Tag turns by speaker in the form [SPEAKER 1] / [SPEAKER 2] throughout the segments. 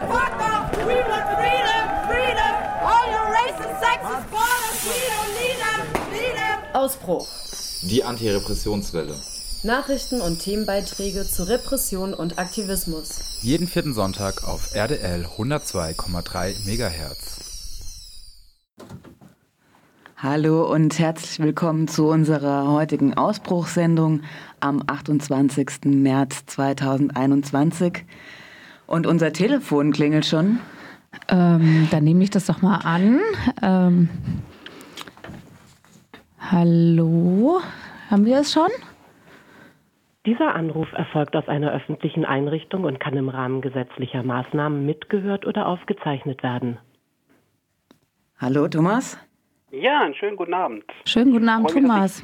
[SPEAKER 1] Fuck off! We want freedom! Freedom! All your racist, sexist borders! We don't need them! Need them!
[SPEAKER 2] Ausbruch.
[SPEAKER 3] Die Antirepressionswelle.
[SPEAKER 2] Nachrichten und Themenbeiträge zu Repression und Aktivismus.
[SPEAKER 4] Jeden vierten Sonntag auf RDL 102,3 MHz.
[SPEAKER 5] Hallo und herzlich willkommen zu unserer heutigen Ausbruchssendung am 28. März 2021. Und unser Telefon klingelt schon.
[SPEAKER 6] Ähm, dann nehme ich das doch mal an. Ähm, hallo, haben wir es schon?
[SPEAKER 7] Dieser Anruf erfolgt aus einer öffentlichen Einrichtung und kann im Rahmen gesetzlicher Maßnahmen mitgehört oder aufgezeichnet werden.
[SPEAKER 5] Hallo, Thomas?
[SPEAKER 8] Ja, einen schönen guten Abend.
[SPEAKER 6] Schönen guten Abend, Thomas.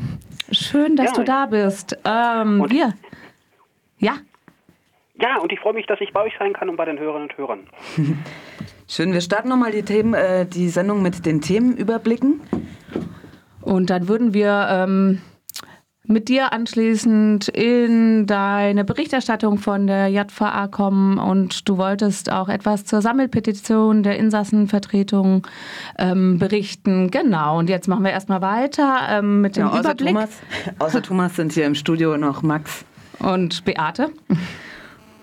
[SPEAKER 6] Schön, dass
[SPEAKER 8] Ja,
[SPEAKER 6] du da bist. Ähm,
[SPEAKER 8] Und-
[SPEAKER 6] wir. Ja,
[SPEAKER 8] Ja, und ich freue mich, dass ich bei euch sein kann und bei den Hörerinnen und Hörern.
[SPEAKER 5] Schön, wir starten nochmal die, Themen, äh, die Sendung mit den Themenüberblicken.
[SPEAKER 6] und dann würden wir ähm, mit dir anschließend in deine Berichterstattung von der JVA kommen und du wolltest auch etwas zur Sammelpetition der Insassenvertretung ähm, berichten. Genau, und jetzt machen wir erstmal weiter ähm, mit dem
[SPEAKER 5] Ja, außer,
[SPEAKER 6] Überblick.
[SPEAKER 5] Thomas, außer Thomas sind hier im Studio noch Max.
[SPEAKER 6] Und Beate.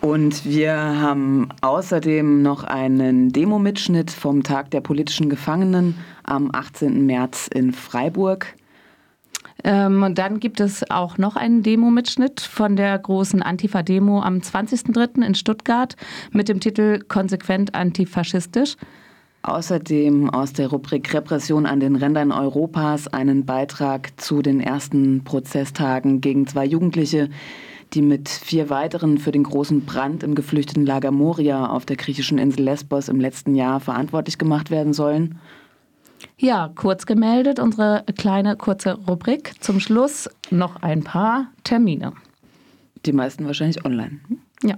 [SPEAKER 5] Und wir haben außerdem noch einen Demo-Mitschnitt vom Tag der politischen Gefangenen am 18. März in Freiburg.
[SPEAKER 6] Ähm, und dann gibt es auch noch einen Demo-Mitschnitt von der großen Antifa-Demo am 20.03. in Stuttgart mit dem Titel Konsequent antifaschistisch.
[SPEAKER 5] Außerdem aus der Rubrik Repression an den Rändern Europas einen Beitrag zu den ersten Prozesstagen gegen zwei Jugendliche, die mit vier weiteren für den großen Brand im geflüchteten Lager Moria auf der griechischen Insel Lesbos im letzten Jahr verantwortlich gemacht werden sollen.
[SPEAKER 6] Ja, kurz gemeldet, unsere kleine kurze Rubrik. Zum Schluss noch ein paar Termine.
[SPEAKER 5] Die meisten wahrscheinlich online.
[SPEAKER 6] Ja.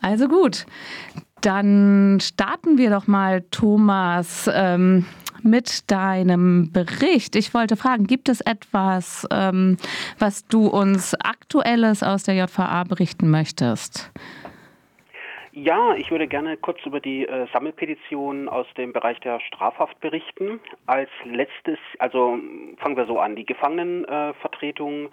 [SPEAKER 6] Also gut, dann starten wir doch mal, Thomas, ähm, mit deinem Bericht. Ich wollte fragen, gibt es etwas, ähm, was du uns Aktuelles aus der JVA berichten möchtest?
[SPEAKER 8] Ja, ich würde gerne kurz über die äh, Sammelpetition aus dem Bereich der Strafhaft berichten. Als letztes, also fangen wir so an, die Gefangenenvertretung äh,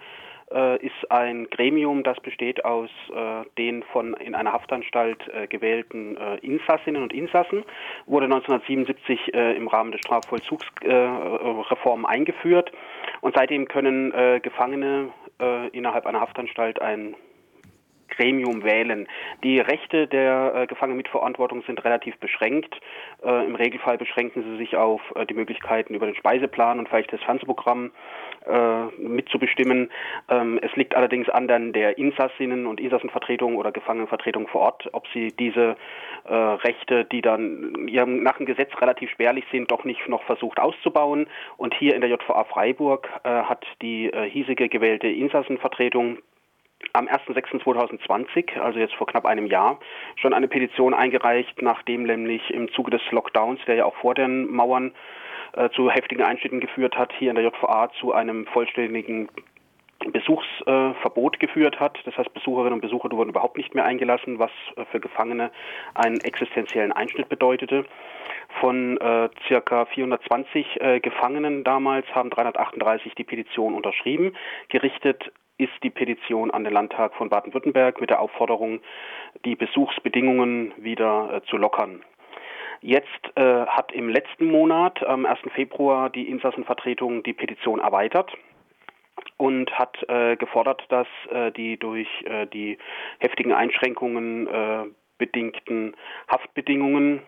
[SPEAKER 8] ist ein Gremium, das besteht aus äh, den von in einer Haftanstalt äh, gewählten äh, Insassinnen und Insassen, wurde 1977 äh, im Rahmen der Strafvollzugsreform eingeführt. Und seitdem können äh, Gefangene äh, innerhalb einer Haftanstalt ein Gremium wählen. Die Rechte der äh, Gefangenen mit Verantwortung sind relativ beschränkt. Äh, Im Regelfall beschränken sie sich auf äh, die Möglichkeiten über den Speiseplan und vielleicht das Fernsehprogramm äh, mitzubestimmen. Ähm, es liegt allerdings an dann der Insassinnen und Insassenvertretung oder Gefangenenvertretung vor Ort, ob sie diese äh, Rechte, die dann ja, nach dem Gesetz relativ spärlich sind, doch nicht noch versucht auszubauen. Und hier in der JVA Freiburg äh, hat die hiesige gewählte Insassenvertretung am 1.6.2020, also jetzt vor knapp einem Jahr, schon eine Petition eingereicht, nachdem nämlich im Zuge des Lockdowns, der ja auch vor den Mauern äh, zu heftigen Einschnitten geführt hat, hier in der JVA zu einem vollständigen Besuchsverbot äh, geführt hat. Das heißt, Besucherinnen und Besucher wurden überhaupt nicht mehr eingelassen, was äh, für Gefangene einen existenziellen Einschnitt bedeutete. Von äh, circa 420 äh, Gefangenen damals haben 338 die Petition unterschrieben. Gerichtet ist die Petition an den Landtag von Baden-Württemberg mit der Aufforderung, die Besuchsbedingungen wieder äh, zu lockern. Jetzt äh, hat im letzten Monat, am 1. Februar, die Insassenvertretung die Petition erweitert und hat äh, gefordert, dass äh, die durch äh, die heftigen Einschränkungen äh, bedingten Haftbedingungen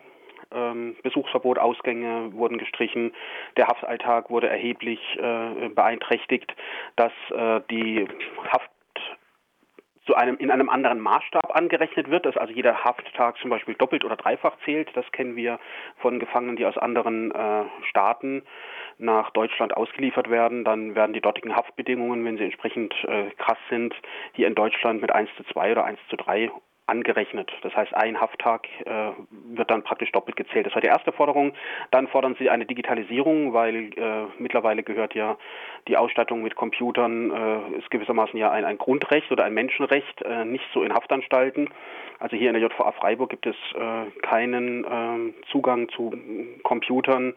[SPEAKER 8] ähm, Besuchsverbot, Ausgänge wurden gestrichen, der Haftalltag wurde erheblich äh, beeinträchtigt, dass äh, die Haft zu einem in einem anderen Maßstab angerechnet wird, dass also jeder Hafttag zum Beispiel doppelt oder dreifach zählt. Das kennen wir von Gefangenen, die aus anderen äh, Staaten nach Deutschland ausgeliefert werden. Dann werden die dortigen Haftbedingungen, wenn sie entsprechend äh, krass sind, hier in Deutschland mit 1 zu 2 oder 1 zu 3 angerechnet. Das heißt, ein Hafttag äh, wird dann praktisch doppelt gezählt. Das war die erste Forderung. Dann fordern sie eine Digitalisierung, weil äh, mittlerweile gehört ja die Ausstattung mit Computern, äh, ist gewissermaßen ja ein, ein Grundrecht oder ein Menschenrecht, äh, nicht so in Haftanstalten. Also hier in der JVA Freiburg gibt es äh, keinen ähm, Zugang zu Computern.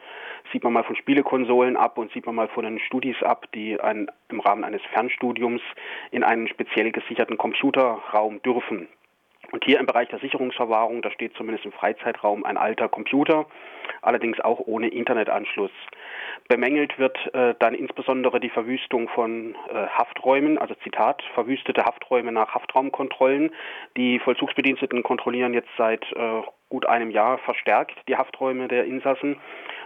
[SPEAKER 8] Sieht man mal von Spielekonsolen ab und sieht man mal von den Studis ab, die ein, im Rahmen eines Fernstudiums in einen speziell gesicherten Computerraum dürfen. Und hier im Bereich der Sicherungsverwahrung, da steht zumindest im Freizeitraum ein alter Computer, allerdings auch ohne Internetanschluss. Bemängelt wird äh, dann insbesondere die Verwüstung von äh, Hafträumen, also Zitat, verwüstete Hafträume nach Haftraumkontrollen. Die Vollzugsbediensteten kontrollieren jetzt seit äh, gut einem Jahr verstärkt die Hafträume der Insassen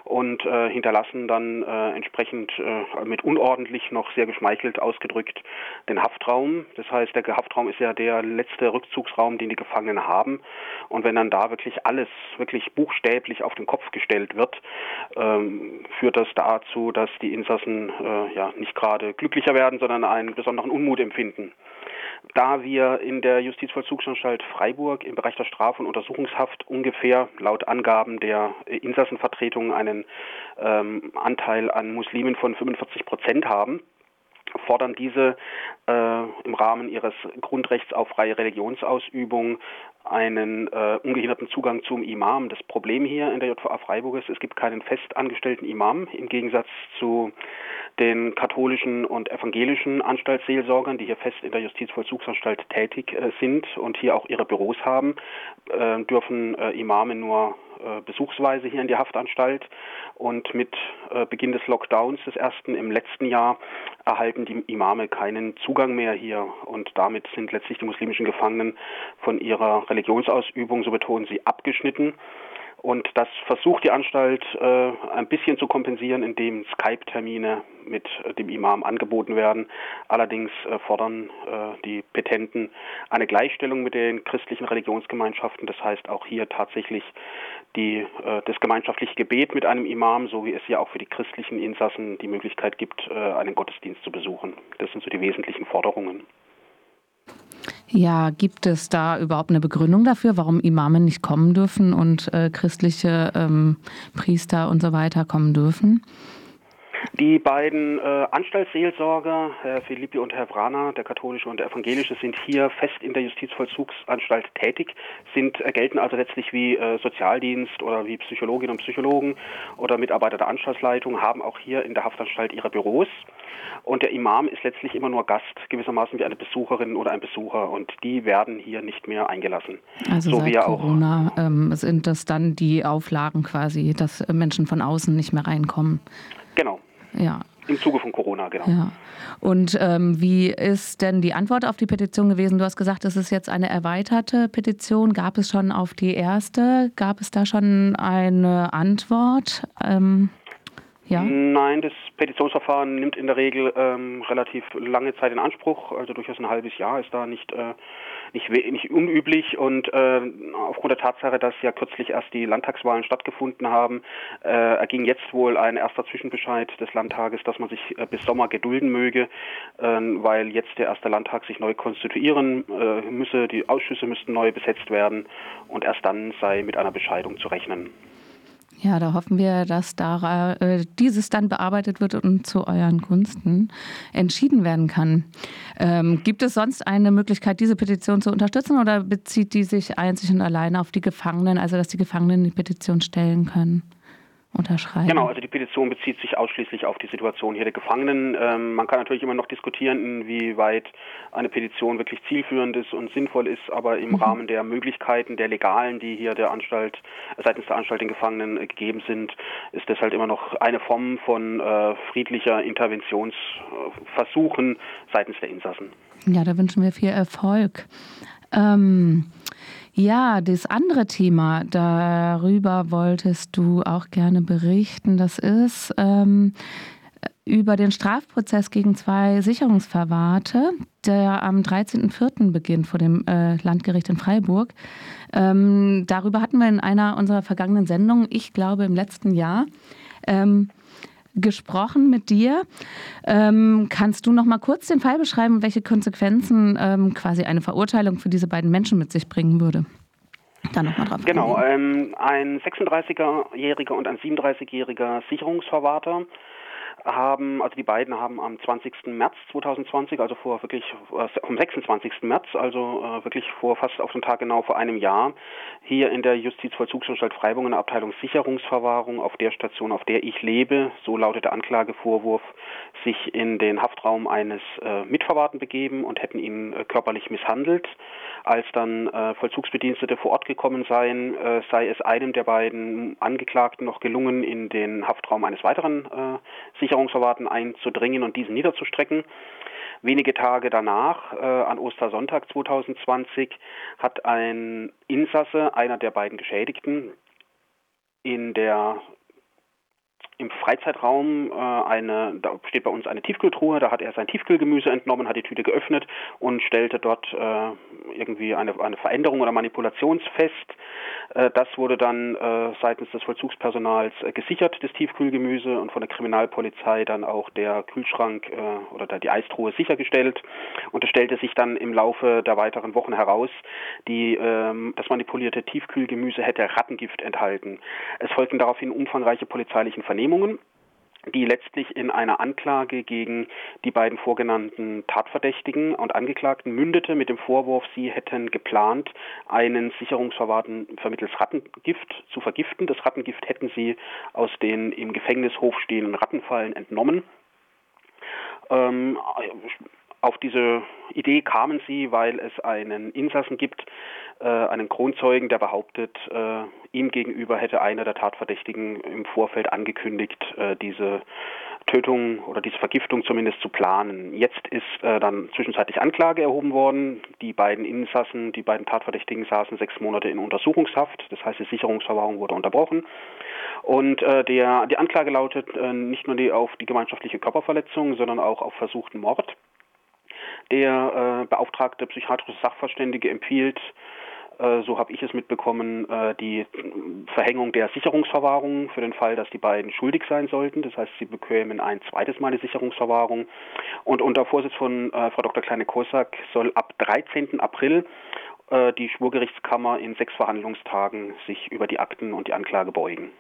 [SPEAKER 8] und äh, hinterlassen dann äh, entsprechend äh, mit unordentlich noch sehr geschmeichelt ausgedrückt den Haftraum. Das heißt, der Haftraum ist ja der letzte Rückzugsraum, den die Gefangenen haben. Und wenn dann da wirklich alles wirklich buchstäblich auf den Kopf gestellt wird, ähm, führt das dazu, dass die Insassen äh, ja nicht gerade glücklicher werden, sondern einen besonderen Unmut empfinden. Da wir in der Justizvollzugsanstalt Freiburg im Bereich der Straf- und Untersuchungshaft ungefähr laut Angaben der Insassenvertretung einen ähm, Anteil an Muslimen von 45 Prozent haben, fordern diese äh, im Rahmen ihres Grundrechts auf freie Religionsausübung einen äh, ungehinderten Zugang zum Imam. Das Problem hier in der JVA Freiburg ist, es gibt keinen festangestellten Imam im Gegensatz zu den katholischen und evangelischen Anstaltsseelsorgern, die hier fest in der Justizvollzugsanstalt tätig äh, sind und hier auch ihre Büros haben, äh, dürfen äh, Imame nur äh, besuchsweise hier in die Haftanstalt. Und mit äh, Beginn des Lockdowns des ersten im letzten Jahr erhalten die Imame keinen Zugang mehr hier. Und damit sind letztlich die muslimischen Gefangenen von ihrer Religionsausübung, so betonen sie, abgeschnitten. Und das versucht die Anstalt äh, ein bisschen zu kompensieren, indem Skype-Termine mit äh, dem Imam angeboten werden. Allerdings äh, fordern äh, die Petenten eine Gleichstellung mit den christlichen Religionsgemeinschaften. Das heißt auch hier tatsächlich die, äh, das gemeinschaftliche Gebet mit einem Imam, so wie es ja auch für die christlichen Insassen die Möglichkeit gibt, äh, einen Gottesdienst zu besuchen. Das sind so die wesentlichen Forderungen.
[SPEAKER 6] Ja, gibt es da überhaupt eine Begründung dafür, warum Imame nicht kommen dürfen und äh, christliche ähm, Priester und so weiter kommen dürfen?
[SPEAKER 8] Die beiden äh, Anstaltsseelsorger, Herr Philippi und Herr Vrana, der katholische und der evangelische, sind hier fest in der Justizvollzugsanstalt tätig, sind äh, gelten also letztlich wie äh, Sozialdienst oder wie Psychologinnen und Psychologen oder Mitarbeiter der Anstaltsleitung, haben auch hier in der Haftanstalt ihre Büros. Und der Imam ist letztlich immer nur Gast, gewissermaßen wie eine Besucherin oder ein Besucher. Und die werden hier nicht mehr eingelassen.
[SPEAKER 6] Also so seit Corona ähm, sind das dann die Auflagen quasi, dass Menschen von außen nicht mehr reinkommen.
[SPEAKER 8] Genau.
[SPEAKER 6] Ja.
[SPEAKER 8] Im Zuge von Corona, genau.
[SPEAKER 6] Ja. Und ähm, wie ist denn die Antwort auf die Petition gewesen? Du hast gesagt, es ist jetzt eine erweiterte Petition. Gab es schon auf die erste? Gab es da schon eine Antwort? Ähm, ja?
[SPEAKER 8] Nein, das Petitionsverfahren nimmt in der Regel ähm, relativ lange Zeit in Anspruch. Also durchaus ein halbes Jahr ist da nicht äh, nicht, nicht unüblich und äh, aufgrund der Tatsache, dass ja kürzlich erst die Landtagswahlen stattgefunden haben, äh, erging jetzt wohl ein erster Zwischenbescheid des Landtages, dass man sich äh, bis Sommer gedulden möge, äh, weil jetzt der erste Landtag sich neu konstituieren äh, müsse, die Ausschüsse müssten neu besetzt werden und erst dann sei mit einer Bescheidung zu rechnen.
[SPEAKER 6] Ja, da hoffen wir, dass da, äh, dieses dann bearbeitet wird und zu euren Gunsten entschieden werden kann. Ähm, gibt es sonst eine Möglichkeit, diese Petition zu unterstützen oder bezieht die sich einzig und allein auf die Gefangenen, also dass die Gefangenen die Petition stellen können? Unterschreiben.
[SPEAKER 8] Genau, also die Petition bezieht sich ausschließlich auf die Situation hier der Gefangenen. Ähm, man kann natürlich immer noch diskutieren, inwieweit eine Petition wirklich zielführend ist und sinnvoll ist, aber im mhm. Rahmen der Möglichkeiten, der legalen, die hier der Anstalt, seitens der Anstalt den Gefangenen äh, gegeben sind, ist das halt immer noch eine Form von äh, friedlicher Interventionsversuchen seitens der Insassen.
[SPEAKER 6] Ja, da wünschen wir viel Erfolg. Ähm ja, das andere Thema, darüber wolltest du auch gerne berichten. Das ist ähm, über den Strafprozess gegen zwei Sicherungsverwahrte, der am 13.04. beginnt vor dem äh, Landgericht in Freiburg. Ähm, darüber hatten wir in einer unserer vergangenen Sendungen, ich glaube im letzten Jahr. Ähm, gesprochen mit dir. Ähm, kannst du noch mal kurz den Fall beschreiben, welche Konsequenzen ähm, quasi eine Verurteilung für diese beiden Menschen mit sich bringen würde?
[SPEAKER 8] Da nochmal drauf Genau, ähm, ein 36-Jähriger und ein 37-jähriger Sicherungsverwahrter haben, also die beiden haben am 20. März 2020, also vor wirklich äh, am 26. März, also äh, wirklich vor fast auf den Tag genau vor einem Jahr, hier in der Justizvollzugsanstalt Freiburg in der Abteilung Sicherungsverwahrung auf der Station, auf der ich lebe, so lautet der Anklagevorwurf, sich in den Haftraum eines äh, Mitverwahrten begeben und hätten ihn äh, körperlich misshandelt. Als dann Vollzugsbedienstete vor Ort gekommen seien, sei es einem der beiden Angeklagten noch gelungen, in den Haftraum eines weiteren äh, Sicherungsverwahrten einzudringen und diesen niederzustrecken. Wenige Tage danach, äh, an Ostersonntag 2020, hat ein Insasse, einer der beiden Geschädigten, in der im Freizeitraum äh, eine, da steht bei uns eine Tiefkühltruhe, da hat er sein Tiefkühlgemüse entnommen, hat die Tüte geöffnet und stellte dort äh, irgendwie eine, eine Veränderung oder Manipulation fest. Äh, das wurde dann äh, seitens des Vollzugspersonals äh, gesichert, das Tiefkühlgemüse und von der Kriminalpolizei dann auch der Kühlschrank äh, oder die Eistruhe sichergestellt. Und es stellte sich dann im Laufe der weiteren Wochen heraus, die, ähm, das manipulierte Tiefkühlgemüse hätte Rattengift enthalten. Es folgten daraufhin umfangreiche polizeilichen Vernehmungen Unternehmungen die letztlich in einer Anklage gegen die beiden vorgenannten Tatverdächtigen und Angeklagten mündete mit dem Vorwurf, sie hätten geplant, einen Sicherungsverwahrten vermittels Rattengift zu vergiften. Das Rattengift hätten sie aus den im Gefängnishof stehenden Rattenfallen entnommen. Ähm, auf diese Idee kamen sie, weil es einen Insassen gibt, äh, einen Kronzeugen, der behauptet, äh, ihm gegenüber hätte einer der Tatverdächtigen im Vorfeld angekündigt, äh, diese Tötung oder diese Vergiftung zumindest zu planen. Jetzt ist äh, dann zwischenzeitlich Anklage erhoben worden. Die beiden Insassen, die beiden Tatverdächtigen saßen sechs Monate in Untersuchungshaft. Das heißt, die Sicherungsverwahrung wurde unterbrochen. Und äh, der, die Anklage lautet äh, nicht nur die, auf die gemeinschaftliche Körperverletzung, sondern auch auf versuchten Mord. Der äh, beauftragte psychiatrische Sachverständige empfiehlt äh, so habe ich es mitbekommen, äh, die Verhängung der Sicherungsverwahrung für den Fall, dass die beiden schuldig sein sollten. Das heißt, sie bekämen ein zweites Mal die Sicherungsverwahrung. Und unter Vorsitz von äh, Frau Dr. Kleine-Kosak soll ab 13. April die Schwurgerichtskammer in sechs Verhandlungstagen sich über die Akten und die Anklage beugen.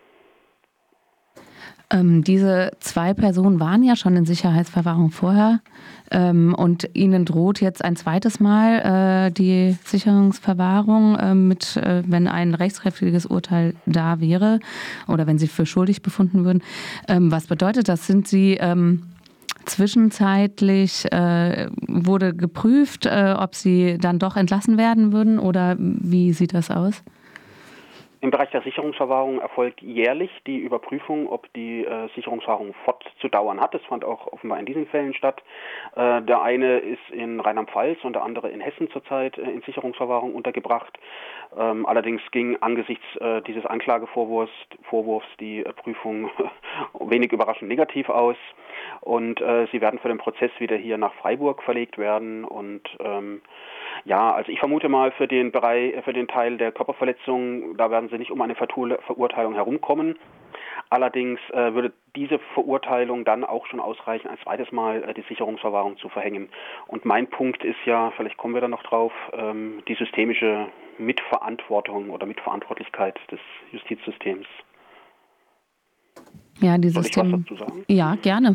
[SPEAKER 6] Ähm, diese zwei Personen waren ja schon in Sicherheitsverwahrung vorher ähm, und ihnen droht jetzt ein zweites Mal äh, die Sicherungsverwahrung äh, mit, äh, wenn ein rechtskräftiges Urteil da wäre oder wenn sie für schuldig befunden würden. Ähm, was bedeutet das? Sind sie ähm, zwischenzeitlich äh, wurde geprüft, äh, ob sie dann doch entlassen werden würden oder wie sieht das aus?
[SPEAKER 8] Im Bereich der Sicherungsverwahrung erfolgt jährlich die Überprüfung, ob die äh, Sicherungsverwahrung fortzudauern hat. Das fand auch offenbar in diesen Fällen statt. Äh, der eine ist in Rheinland-Pfalz und der andere in Hessen zurzeit äh, in Sicherungsverwahrung untergebracht. Ähm, allerdings ging angesichts äh, dieses Anklagevorwurfs Vorwurfs die äh, Prüfung wenig überraschend negativ aus. Und äh, sie werden für den Prozess wieder hier nach Freiburg verlegt werden und ähm, ja, also ich vermute mal für den Bereich, für den Teil der Körperverletzung, da werden sie nicht um eine Verurteilung herumkommen. Allerdings äh, würde diese Verurteilung dann auch schon ausreichen, ein zweites Mal äh, die Sicherungsverwahrung zu verhängen. Und mein Punkt ist ja, vielleicht kommen wir da noch drauf, ähm, die systemische Mitverantwortung oder Mitverantwortlichkeit des Justizsystems.
[SPEAKER 6] Ja, die System. Ja, gerne.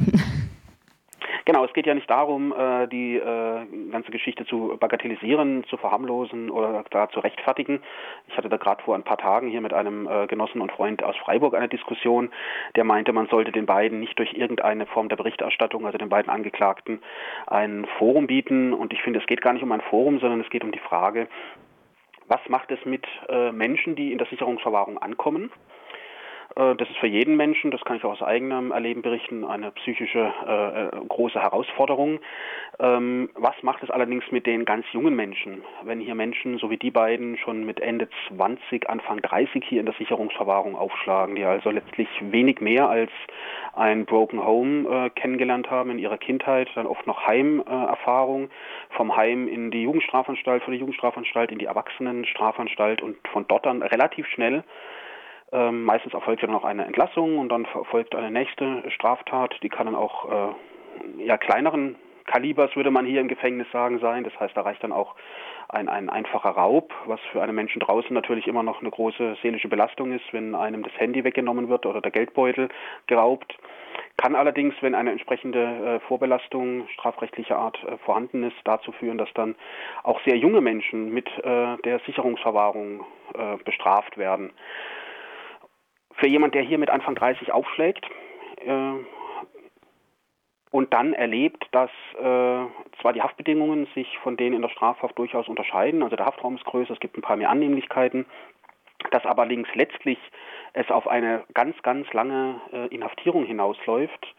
[SPEAKER 8] Genau, es geht ja nicht darum, äh, die äh, ganze Geschichte zu bagatellisieren, zu verharmlosen oder da zu rechtfertigen. Ich hatte da gerade vor ein paar Tagen hier mit einem äh, Genossen und Freund aus Freiburg eine Diskussion, der meinte, man sollte den beiden nicht durch irgendeine Form der Berichterstattung, also den beiden Angeklagten, ein Forum bieten. Und ich finde, es geht gar nicht um ein Forum, sondern es geht um die Frage, was macht es mit Menschen, die in der Sicherungsverwahrung ankommen? Äh, das ist für jeden Menschen, das kann ich auch aus eigenem Erleben berichten, eine psychische äh, äh, große Herausforderung. Ähm, was macht es allerdings mit den ganz jungen Menschen, wenn hier Menschen, so wie die beiden, schon mit Ende 20, Anfang 30 hier in der Sicherungsverwahrung aufschlagen, die also letztlich wenig mehr als ein Broken Home äh, kennengelernt haben in ihrer Kindheit, dann oft noch Heimerfahrung, äh, vom Heim in die Jugendstrafanstalt, von der Jugendstrafanstalt in die Erwachsenenstrafanstalt und von dort dann relativ schnell Ähm, meistens erfolgt ja dann auch eine Entlassung und dann folgt eine nächste Straftat. Die kann dann auch äh, ja, kleineren Kalibers, würde man hier im Gefängnis sagen, sein. Das heißt, da reicht dann auch ein, ein einfacher Raub, was für einen Menschen draußen natürlich immer noch eine große seelische Belastung ist, wenn einem das Handy weggenommen wird oder der Geldbeutel geraubt. Kann allerdings, wenn eine entsprechende äh, Vorbelastung strafrechtlicher Art äh, vorhanden ist, dazu führen, dass dann auch sehr junge Menschen mit äh, der Sicherungsverwahrung bestraft werden. Für jemand, der hier mit Anfang 30 aufschlägt, äh, und dann erlebt, dass äh, zwar die Haftbedingungen sich von denen in der Strafhaft durchaus unterscheiden, also der Haftraum ist größer, es gibt ein paar mehr Annehmlichkeiten, dass aber links letztlich es auf eine ganz, ganz lange äh, Inhaftierung hinausläuft,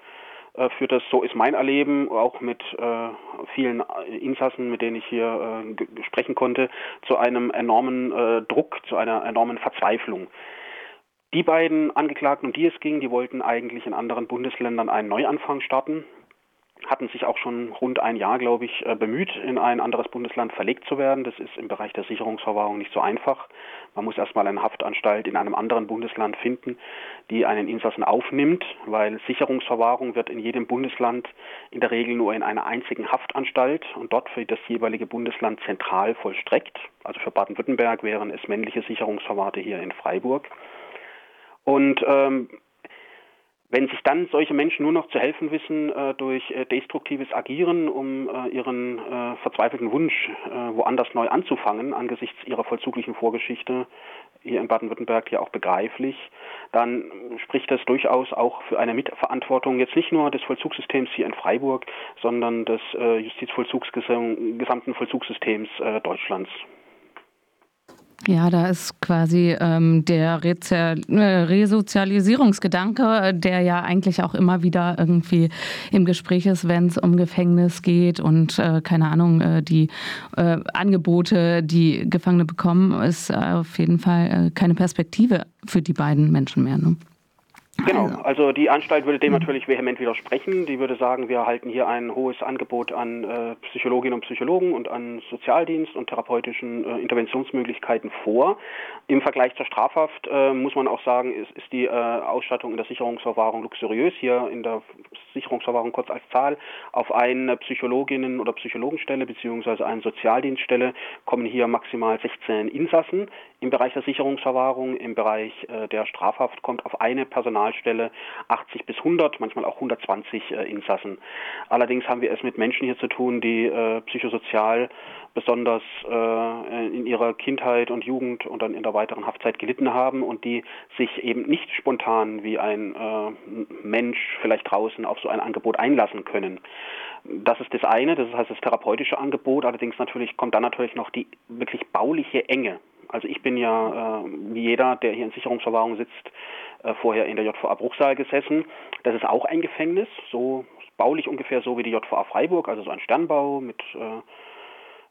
[SPEAKER 8] äh, führt das, so ist mein Erleben, auch mit äh, vielen Insassen, mit denen ich hier äh, sprechen konnte, zu einem enormen äh, Druck, zu einer enormen Verzweiflung. Die beiden Angeklagten, um die es ging, die wollten eigentlich in anderen Bundesländern einen Neuanfang starten hatten sich auch schon rund ein Jahr, glaube ich, äh, bemüht, in ein anderes Bundesland verlegt zu werden. Das ist im Bereich der Sicherungsverwahrung nicht so einfach. Man muss erstmal eine Haftanstalt in einem anderen Bundesland finden, die einen Insassen aufnimmt, weil Sicherungsverwahrung wird in jedem Bundesland in der Regel nur in einer einzigen Haftanstalt und dort für das jeweilige Bundesland zentral vollstreckt. Also für Baden-Württemberg wären es männliche Sicherungsverwahrte hier in Freiburg. Und ähm, wenn sich dann solche Menschen nur noch zu helfen wissen äh, durch äh, destruktives Agieren, um äh, ihren äh, verzweifelten Wunsch äh, woanders neu anzufangen, angesichts ihrer vollzuglichen Vorgeschichte hier in Baden-Württemberg ja auch begreiflich, dann spricht das durchaus auch für eine Mitverantwortung jetzt nicht nur des Vollzugssystems hier in Freiburg, sondern des äh, Justizvollzugsgesamten Vollzugssystems Deutschlands.
[SPEAKER 6] Ja, da ist quasi ähm, der äh, Resozialisierungsgedanke, der ja eigentlich auch immer wieder irgendwie im Gespräch ist, wenn es um Gefängnis geht und äh, keine Ahnung, äh, die äh, Angebote, die Gefangene bekommen, ist auf jeden Fall äh, keine Perspektive für die beiden Menschen mehr. Ne?
[SPEAKER 8] Genau, also, also die Anstalt würde dem mhm. natürlich vehement widersprechen. Die würde sagen, wir halten hier ein hohes Angebot an äh, Psychologinnen und Psychologen und an Sozialdienst und therapeutischen äh, Interventionsmöglichkeiten vor. Im Vergleich zur Strafhaft äh, muss man auch sagen, ist, ist die äh, Ausstattung in der Sicherungsverwahrung luxuriös. Hier in der Sicherungsverwahrung kurz als Zahl auf eine Psychologinnen- oder Psychologenstelle beziehungsweise eine Sozialdienststelle kommen hier maximal 16 Insassen. Im Bereich der Sicherungsverwahrung, im Bereich äh, der Strafhaft kommt auf eine Personal Personalstelle 80 bis 100, manchmal auch 120 äh, Insassen. Allerdings haben wir es mit Menschen hier zu tun, die äh, psychosozial besonders äh, in ihrer Kindheit und Jugend und dann in der weiteren Haftzeit gelitten haben und die sich eben nicht spontan wie ein äh, Mensch vielleicht draußen auf so ein Angebot einlassen können. Das ist das eine, das heißt das therapeutische Angebot. Allerdings natürlich kommt dann natürlich noch die wirklich bauliche Enge. Also ich bin ja, äh, wie jeder, der hier in Sicherungsverwahrung sitzt, äh, vorher in der JVA Bruchsal gesessen. Das ist auch ein Gefängnis, so baulich ungefähr so wie die JVA Freiburg, also so ein Sternbau mit äh,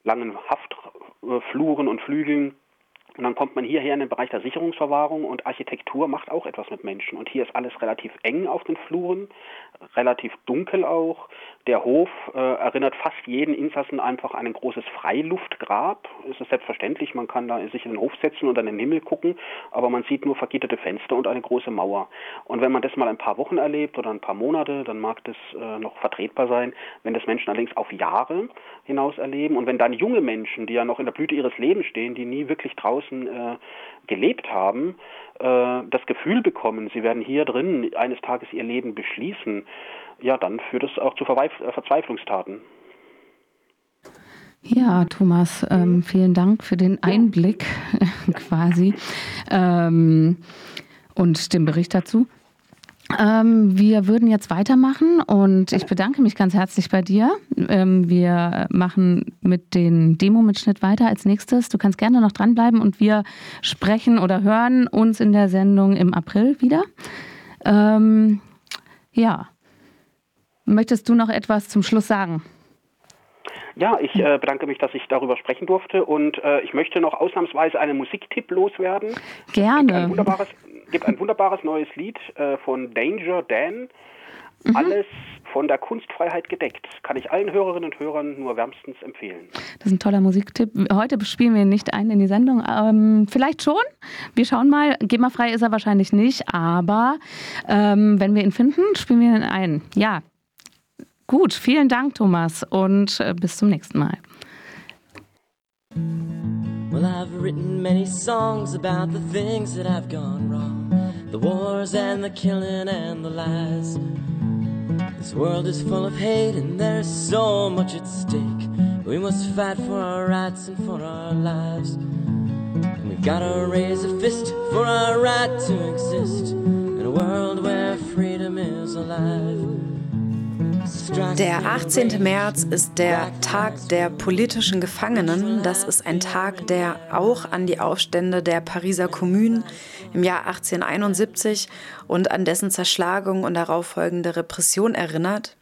[SPEAKER 8] langen Haftfluren und Flügeln. Und dann kommt man hierher in den Bereich der Sicherungsverwahrung und Architektur macht auch etwas mit Menschen. Und hier ist alles relativ eng auf den Fluren, relativ dunkel auch. Der Hof äh, erinnert fast jeden Insassen einfach an ein großes Freiluftgrab. Es ist selbstverständlich, man kann da sich in den Hof setzen und an den Himmel gucken, aber man sieht nur vergitterte Fenster und eine große Mauer. Und wenn man das mal ein paar Wochen erlebt oder ein paar Monate, dann mag das äh, noch vertretbar sein. Wenn das Menschen allerdings auf Jahre hinaus erleben und wenn dann junge Menschen, die ja noch in der Blüte ihres Lebens stehen, die nie wirklich draußen äh, gelebt haben, äh, das Gefühl bekommen, sie werden hier drin eines Tages ihr Leben beschließen, ja, dann führt es auch zu Verweif äh, Verzweiflungstaten.
[SPEAKER 6] Ja, Thomas, ähm, vielen Dank für den Einblick quasi ähm, und den Bericht dazu. Ähm, wir würden jetzt weitermachen und ich bedanke mich ganz herzlich bei dir. Ähm, wir machen mit dem Demo-Mitschnitt weiter als nächstes. Du kannst gerne noch dranbleiben und wir sprechen oder hören uns in der Sendung im April wieder. Ähm, ja. Möchtest du noch etwas zum Schluss sagen?
[SPEAKER 8] Ja, ich äh, bedanke mich, dass ich darüber sprechen durfte und äh, ich möchte noch ausnahmsweise einen Musiktipp loswerden.
[SPEAKER 6] Gerne
[SPEAKER 8] gibt ein wunderbares neues Lied äh, von Danger Dan. Mhm. Alles von der Kunstfreiheit gedeckt. Kann ich allen Hörerinnen und Hörern nur wärmstens empfehlen.
[SPEAKER 2] Das ist ein toller Musiktipp. Heute spielen wir ihn nicht ein in die Sendung. Ähm, vielleicht schon. Wir schauen mal. GEMA-frei ist er wahrscheinlich nicht, aber ähm, wenn wir ihn finden, spielen wir ihn ein. Ja. Gut, vielen Dank, Thomas, und äh, bis zum nächsten Mal. Well, I've written many songs about the things that have gone wrong the wars and the killing and the lies. This world is full of hate and there's so much at stake. We must fight for our rights and for our lives. And we've gotta raise a fist for our right to exist in a world where freedom is alive. Der 18. März ist der Tag der politischen Gefangenen. Das ist ein Tag, der auch an die Aufstände der Pariser Kommune im Jahr 1871 und an dessen Zerschlagung und darauffolgende Repression erinnert.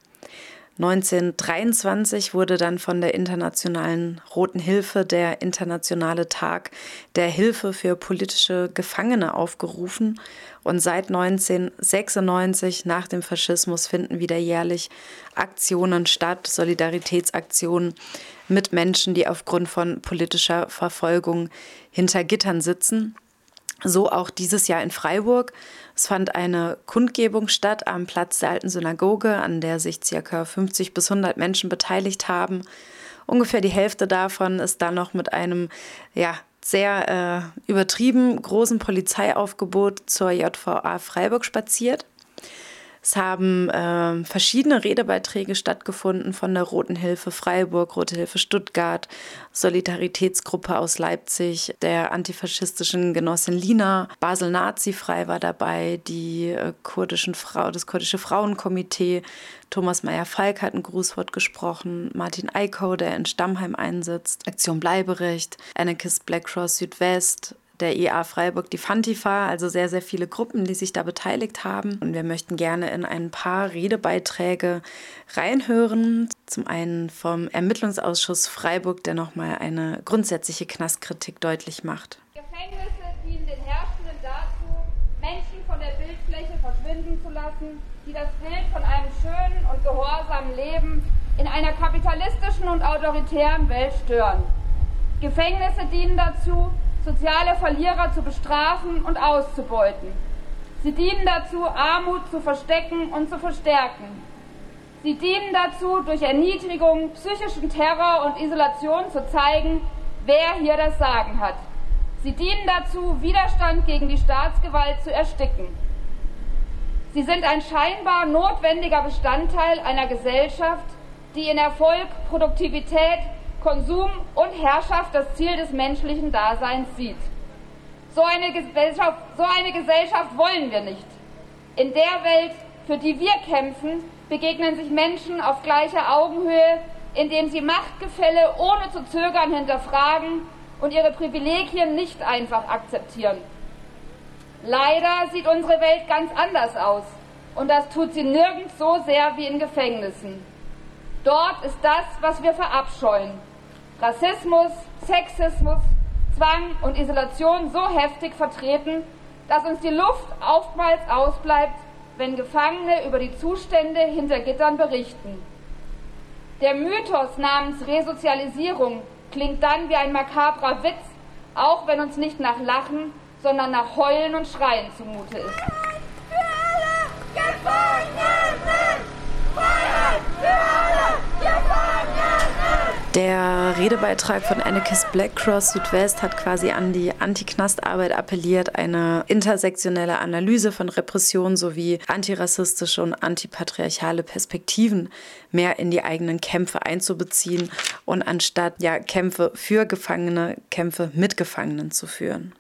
[SPEAKER 2] 1923 wurde dann von der Internationalen Roten Hilfe der Internationale Tag der Hilfe für politische Gefangene aufgerufen und seit 1996 nach dem Faschismus finden wieder jährlich Aktionen statt, Solidaritätsaktionen mit Menschen, die aufgrund von politischer Verfolgung hinter Gittern sitzen. So auch dieses Jahr in Freiburg. Es fand eine Kundgebung statt am Platz der alten Synagoge, an der sich ca. 50 bis 100 Menschen beteiligt haben. Ungefähr die Hälfte davon ist dann noch mit einem ja, sehr äh, übertrieben großen Polizeiaufgebot zur JVA Freiburg spaziert. Es haben äh, verschiedene Redebeiträge stattgefunden von der Roten Hilfe Freiburg, Rote Hilfe Stuttgart, Solidaritätsgruppe aus Leipzig, der antifaschistischen Genossin Lina, Basel Nazi Frei war dabei, die äh, kurdischen Frau, das kurdische Frauenkomitee, Thomas Meyer-Falk hat ein Grußwort gesprochen, Martin Eikow, der in Stammheim einsetzt, Aktion Bleiberecht, Anarchist Black Cross Südwest, der IA Freiburg die Fantifa, also sehr, sehr viele Gruppen, die sich da beteiligt haben. Und wir möchten gerne in ein paar Redebeiträge reinhören. Zum einen vom Ermittlungsausschuss Freiburg, der nochmal eine grundsätzliche Knastkritik deutlich macht.
[SPEAKER 9] Gefängnisse dienen den Herrschenden dazu, Menschen von der Bildfläche verschwinden zu lassen, die das Bild von einem schönen und gehorsamen Leben in einer kapitalistischen und autoritären Welt stören. Gefängnisse dienen dazu, soziale Verlierer zu bestrafen und auszubeuten. Sie dienen dazu, Armut zu verstecken und zu verstärken. Sie dienen dazu, durch Erniedrigung, psychischen Terror und Isolation zu zeigen, wer hier das Sagen hat. Sie dienen dazu, Widerstand gegen die Staatsgewalt zu ersticken. Sie sind ein scheinbar notwendiger Bestandteil einer Gesellschaft, die in Erfolg, Produktivität, Konsum und Herrschaft das Ziel des menschlichen Daseins sieht. So eine, Gesellschaft, so eine Gesellschaft wollen wir nicht. In der Welt, für die wir kämpfen, begegnen sich Menschen auf gleicher Augenhöhe, indem sie Machtgefälle ohne zu zögern hinterfragen und ihre Privilegien nicht einfach akzeptieren. Leider sieht unsere Welt ganz anders aus und das tut sie nirgends so sehr wie in Gefängnissen. Dort ist das, was wir verabscheuen, Rassismus, Sexismus, Zwang und Isolation so heftig vertreten, dass uns die Luft oftmals ausbleibt, wenn Gefangene über die Zustände hinter Gittern berichten. Der Mythos namens Resozialisierung klingt dann wie ein makabrer Witz, auch wenn uns nicht nach Lachen, sondern nach Heulen und Schreien zumute ist. Für alle
[SPEAKER 10] Gefangenen! Freiheit für alle!
[SPEAKER 11] Der Redebeitrag von Anarchist Black Cross Südwest hat quasi an die Anti-Knast-Arbeit appelliert, eine intersektionelle Analyse von Repression sowie antirassistische und antipatriarchale Perspektiven mehr in die eigenen Kämpfe einzubeziehen und anstatt ja Kämpfe für Gefangene, Kämpfe mit Gefangenen zu führen.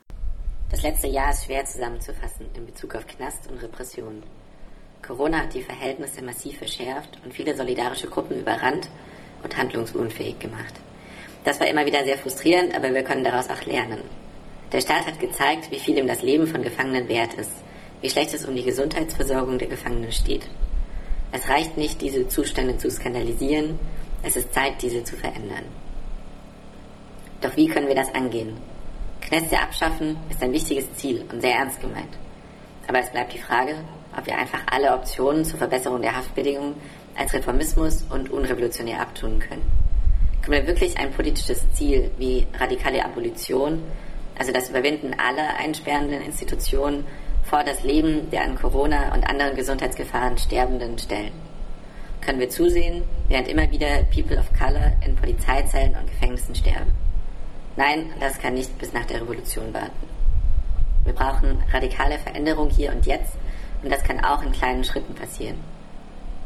[SPEAKER 12] Das letzte Jahr ist schwer zusammenzufassen in Bezug auf Knast und Repression. Corona hat die Verhältnisse massiv verschärft und viele solidarische Gruppen überrannt und handlungsunfähig gemacht. Das war immer wieder sehr frustrierend, aber wir können daraus auch lernen. Der Staat hat gezeigt, wie viel ihm das Leben von Gefangenen wert ist, wie schlecht es um die Gesundheitsversorgung der Gefangenen steht. Es reicht nicht, diese Zustände zu skandalisieren, es ist Zeit, diese zu verändern. Doch wie können wir das angehen? Knäste abschaffen ist ein wichtiges Ziel und sehr ernst gemeint. Aber es bleibt die Frage, ob wir einfach alle Optionen zur Verbesserung der Haftbedingungen als Reformismus und unrevolutionär abtun können. Können wir wirklich ein politisches Ziel wie radikale Abolition, also das Überwinden aller einsperrenden Institutionen, vor das Leben der an Corona und anderen Gesundheitsgefahren Sterbenden stellen? Können wir zusehen, während immer wieder People of Color in Polizeizellen und Gefängnissen sterben? Nein, das kann nicht bis nach der Revolution warten. Wir brauchen radikale Veränderung hier und jetzt und das kann auch in kleinen Schritten passieren.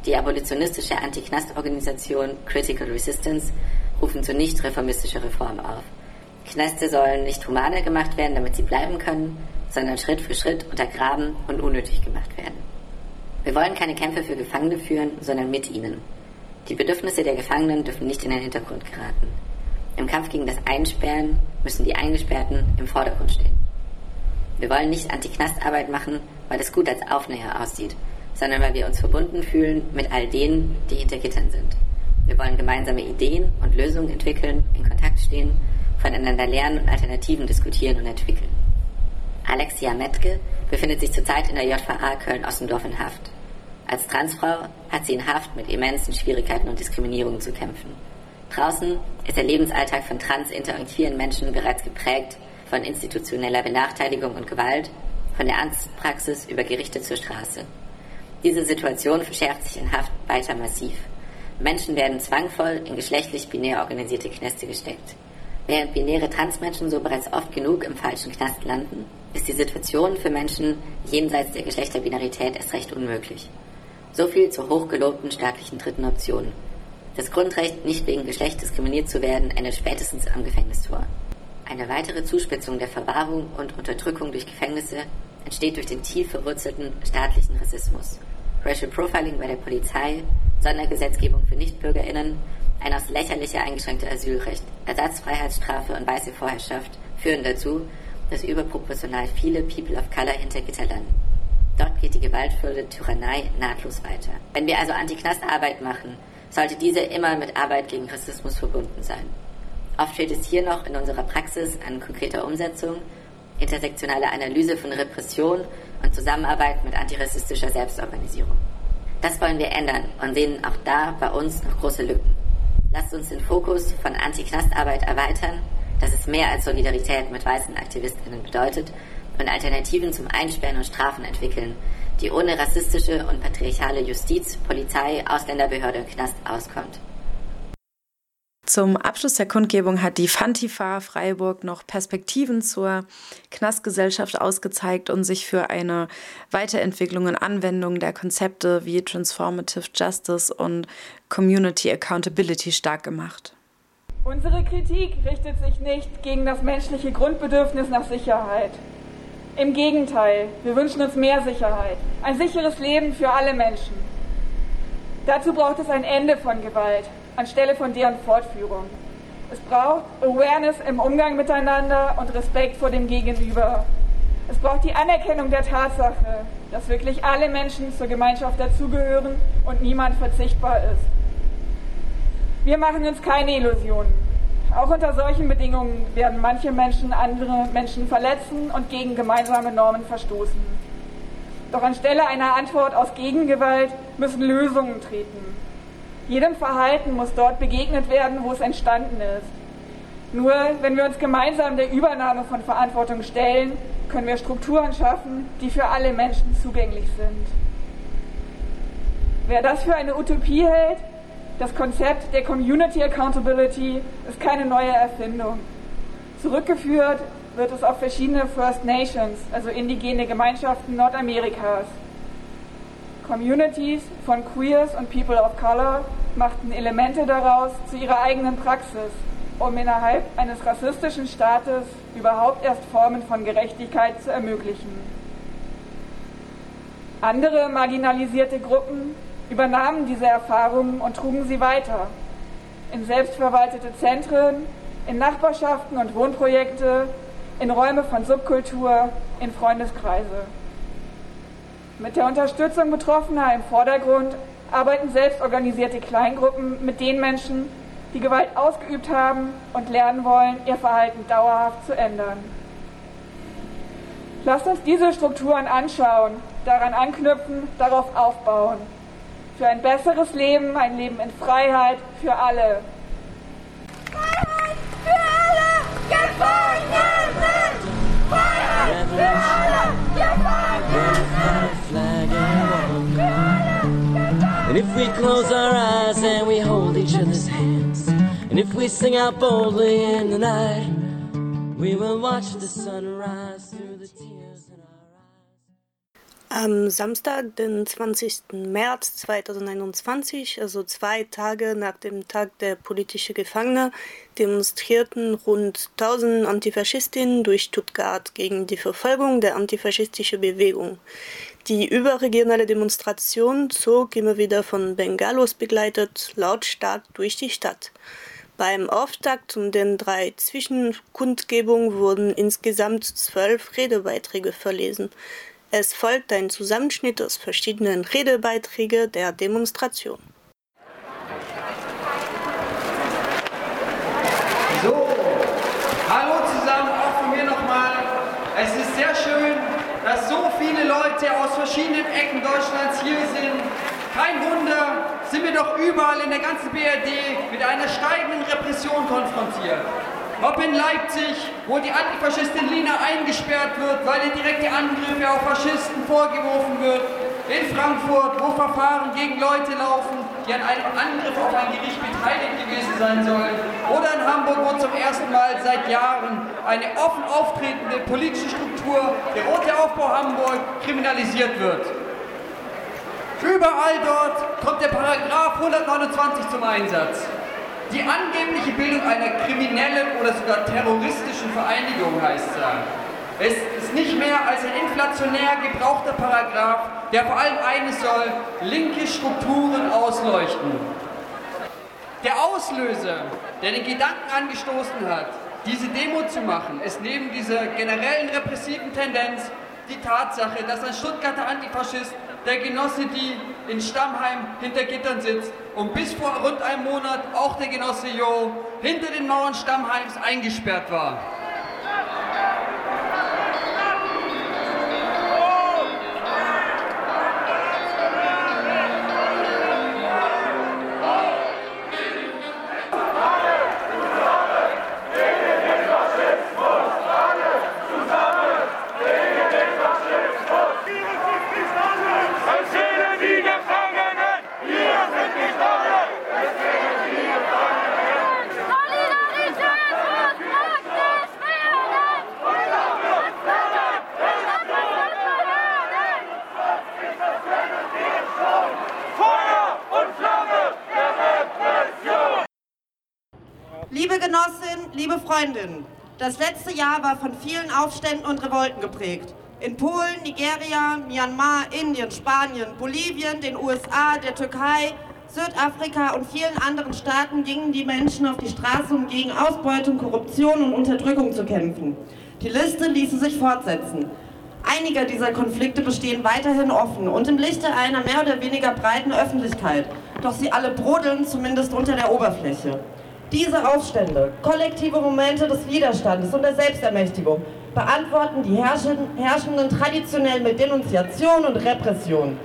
[SPEAKER 12] Die abolitionistische Anti-Knast-Organisation Critical Resistance rufen zu nicht reformistischer Reform auf. Knäste sollen nicht humaner gemacht werden, damit sie bleiben können, sondern Schritt für Schritt untergraben und unnötig gemacht werden. Wir wollen keine Kämpfe für Gefangene führen, sondern mit ihnen. Die Bedürfnisse der Gefangenen dürfen nicht in den Hintergrund geraten. Im Kampf gegen das Einsperren müssen die Eingesperrten im Vordergrund stehen. Wir wollen nicht Anti-Knastarbeit machen, weil es gut als Aufnäher aussieht, sondern weil wir uns verbunden fühlen mit all denen, die hinter Gittern sind. Wir wollen gemeinsame Ideen und Lösungen entwickeln, in Kontakt stehen, voneinander lernen und Alternativen diskutieren und entwickeln. Alexia Metke befindet sich zurzeit in der JVA Köln-Ossendorf in Haft. Als Transfrau hat sie in Haft mit immensen Schwierigkeiten und Diskriminierungen zu kämpfen. Draußen ist der Lebensalltag von trans, inter und queeren Menschen bereits geprägt von institutioneller Benachteiligung und Gewalt, von der Arztpraxis über Gerichte zur Straße. Diese Situation verschärft sich in Haft weiter massiv. Menschen werden zwangvoll in geschlechtlich binär organisierte Knäste gesteckt. Während binäre Transmenschen so bereits oft genug im falschen Knast landen, ist die Situation für Menschen jenseits der Geschlechterbinarität erst recht unmöglich. So viel zur hochgelobten staatlichen dritten Option. Das Grundrecht, nicht wegen Geschlecht diskriminiert zu werden, endet spätestens am Gefängnistor. Eine weitere Zuspitzung der Verwahrung und Unterdrückung durch Gefängnisse entsteht durch den tief verwurzelten staatlichen Rassismus. Racial Profiling bei der Polizei, Sondergesetzgebung für NichtbürgerInnen, ein aus lächerlicher eingeschränkter Asylrecht, Ersatzfreiheitsstrafe und weiße Vorherrschaft führen dazu, dass überproportional viele People of Color hinter Gitter landen. Dort geht die gewaltvolle Tyrannei nahtlos weiter. Wenn wir also Anti-Knast-Arbeit machen, sollte diese immer mit Arbeit gegen Rassismus verbunden sein. Oft fehlt es hier noch in unserer Praxis an konkreter Umsetzung, intersektionale Analyse von Repression und Zusammenarbeit mit antirassistischer Selbstorganisierung. Das wollen wir ändern und sehen auch da bei uns noch große Lücken. Lasst uns den Fokus von Anti-Knastarbeit erweitern dass es mehr als Solidarität mit weißen AktivistInnen bedeutet und Alternativen zum Einsperren und Strafen entwickeln, die ohne rassistische und patriarchale Justiz, Polizei, Ausländerbehörde und Knast auskommt.
[SPEAKER 2] Zum Abschluss der Kundgebung hat die Fantifa Freiburg noch Perspektiven zur Knastgesellschaft ausgezeigt und sich für eine Weiterentwicklung und Anwendung der Konzepte wie Transformative Justice und Community Accountability stark gemacht.
[SPEAKER 13] Unsere Kritik richtet sich nicht gegen das menschliche Grundbedürfnis nach Sicherheit. Im Gegenteil, wir wünschen uns mehr Sicherheit, ein sicheres Leben für alle Menschen. Dazu braucht es ein Ende von Gewalt anstelle von deren Fortführung. Es braucht Awareness im Umgang miteinander und Respekt vor dem Gegenüber. Es braucht die Anerkennung der Tatsache, dass wirklich alle Menschen zur Gemeinschaft dazugehören und niemand verzichtbar ist. Wir machen uns keine Illusionen. Auch unter solchen Bedingungen werden manche Menschen andere Menschen verletzen und gegen gemeinsame Normen verstoßen. Doch anstelle einer Antwort aus Gegengewalt müssen Lösungen treten. Jedem Verhalten muss dort begegnet werden, wo es entstanden ist. Nur wenn wir uns gemeinsam der Übernahme von Verantwortung stellen, können wir Strukturen schaffen, die für alle Menschen zugänglich sind. Wer das für eine Utopie hält, das Konzept der Community Accountability ist keine neue Erfindung. Zurückgeführt wird es auf verschiedene First Nations, also indigene Gemeinschaften Nordamerikas. Communities von Queers und People of Color machten Elemente daraus zu ihrer eigenen Praxis, um innerhalb eines rassistischen Staates überhaupt erst Formen von Gerechtigkeit zu ermöglichen. Andere marginalisierte Gruppen übernahmen diese Erfahrungen und trugen sie weiter in selbstverwaltete Zentren, in Nachbarschaften und Wohnprojekte, in Räume von Subkultur, in Freundeskreise. Mit der Unterstützung Betroffener im Vordergrund arbeiten selbstorganisierte Kleingruppen mit den Menschen, die Gewalt ausgeübt haben und lernen wollen, ihr Verhalten dauerhaft zu ändern. Lasst uns diese Strukturen anschauen, daran anknüpfen, darauf aufbauen für ein besseres Leben, ein Leben in Freiheit für alle.
[SPEAKER 1] Freiheit für alle Gefangenen!
[SPEAKER 14] And if we close our eyes and we hold each other's hands, and if we sing out boldly in the night, we will watch the sunrise through the
[SPEAKER 15] Am Samstag, den 20. März 2021, also zwei Tage nach dem Tag der politischen Gefangenen, demonstrierten rund 1000 Antifaschistinnen durch Stuttgart gegen die Verfolgung der antifaschistischen Bewegung. Die überregionale Demonstration zog immer wieder von Bengalos begleitet lautstark durch die Stadt. Beim Auftakt und den drei Zwischenkundgebungen wurden insgesamt zwölf Redebeiträge verlesen. Es folgt ein Zusammenschnitt aus verschiedenen Redebeiträgen der Demonstration.
[SPEAKER 16] So, hallo zusammen, auch von mir nochmal. Es ist sehr schön, dass so viele Leute aus verschiedenen Ecken Deutschlands hier sind. Kein Wunder, sind wir doch überall in der ganzen BRD mit einer steigenden Repression konfrontiert. Ob in Leipzig, wo die Antifaschistin Lina eingesperrt wird, weil ihr direkte Angriffe auf Faschisten vorgeworfen wird. In Frankfurt, wo Verfahren gegen Leute laufen, die an einem Angriff auf ein Gericht beteiligt gewesen sein sollen. Oder in Hamburg, wo zum ersten Mal seit Jahren eine offen auftretende politische Struktur, der Rote Aufbau Hamburg, kriminalisiert wird. Überall dort kommt der Paragraph 129 zum Einsatz. Die angebliche Bildung einer kriminellen oder sogar terroristischen Vereinigung heißt es. Es ist nicht mehr als ein inflationär gebrauchter Paragraph, der vor allem eines soll, linke Strukturen ausleuchten. Der Auslöser, der den Gedanken angestoßen hat, diese Demo zu machen, ist neben dieser generellen repressiven Tendenz die Tatsache, dass ein Stuttgarter Antifaschist der Genosse, die in Stammheim hinter Gittern sitzt und bis vor rund einem Monat auch der Genosse Jo hinter den Mauern Stammheims eingesperrt war.
[SPEAKER 17] Freundinnen, das letzte Jahr war von vielen Aufständen und Revolten geprägt. In Polen, Nigeria, Myanmar, Indien, Spanien, Bolivien, den USA, der Türkei, Südafrika und vielen anderen Staaten gingen die Menschen auf die Straße, um gegen Ausbeutung, Korruption und Unterdrückung zu kämpfen. Die Liste ließe sich fortsetzen. Einige dieser Konflikte bestehen weiterhin offen und im Lichte einer mehr oder weniger breiten Öffentlichkeit. Doch sie alle brodeln zumindest unter der Oberfläche. Diese Aufstände, kollektive Momente des Widerstandes und der Selbstermächtigung, beantworten die Herrschenden traditionell mit Denunziation und Repression.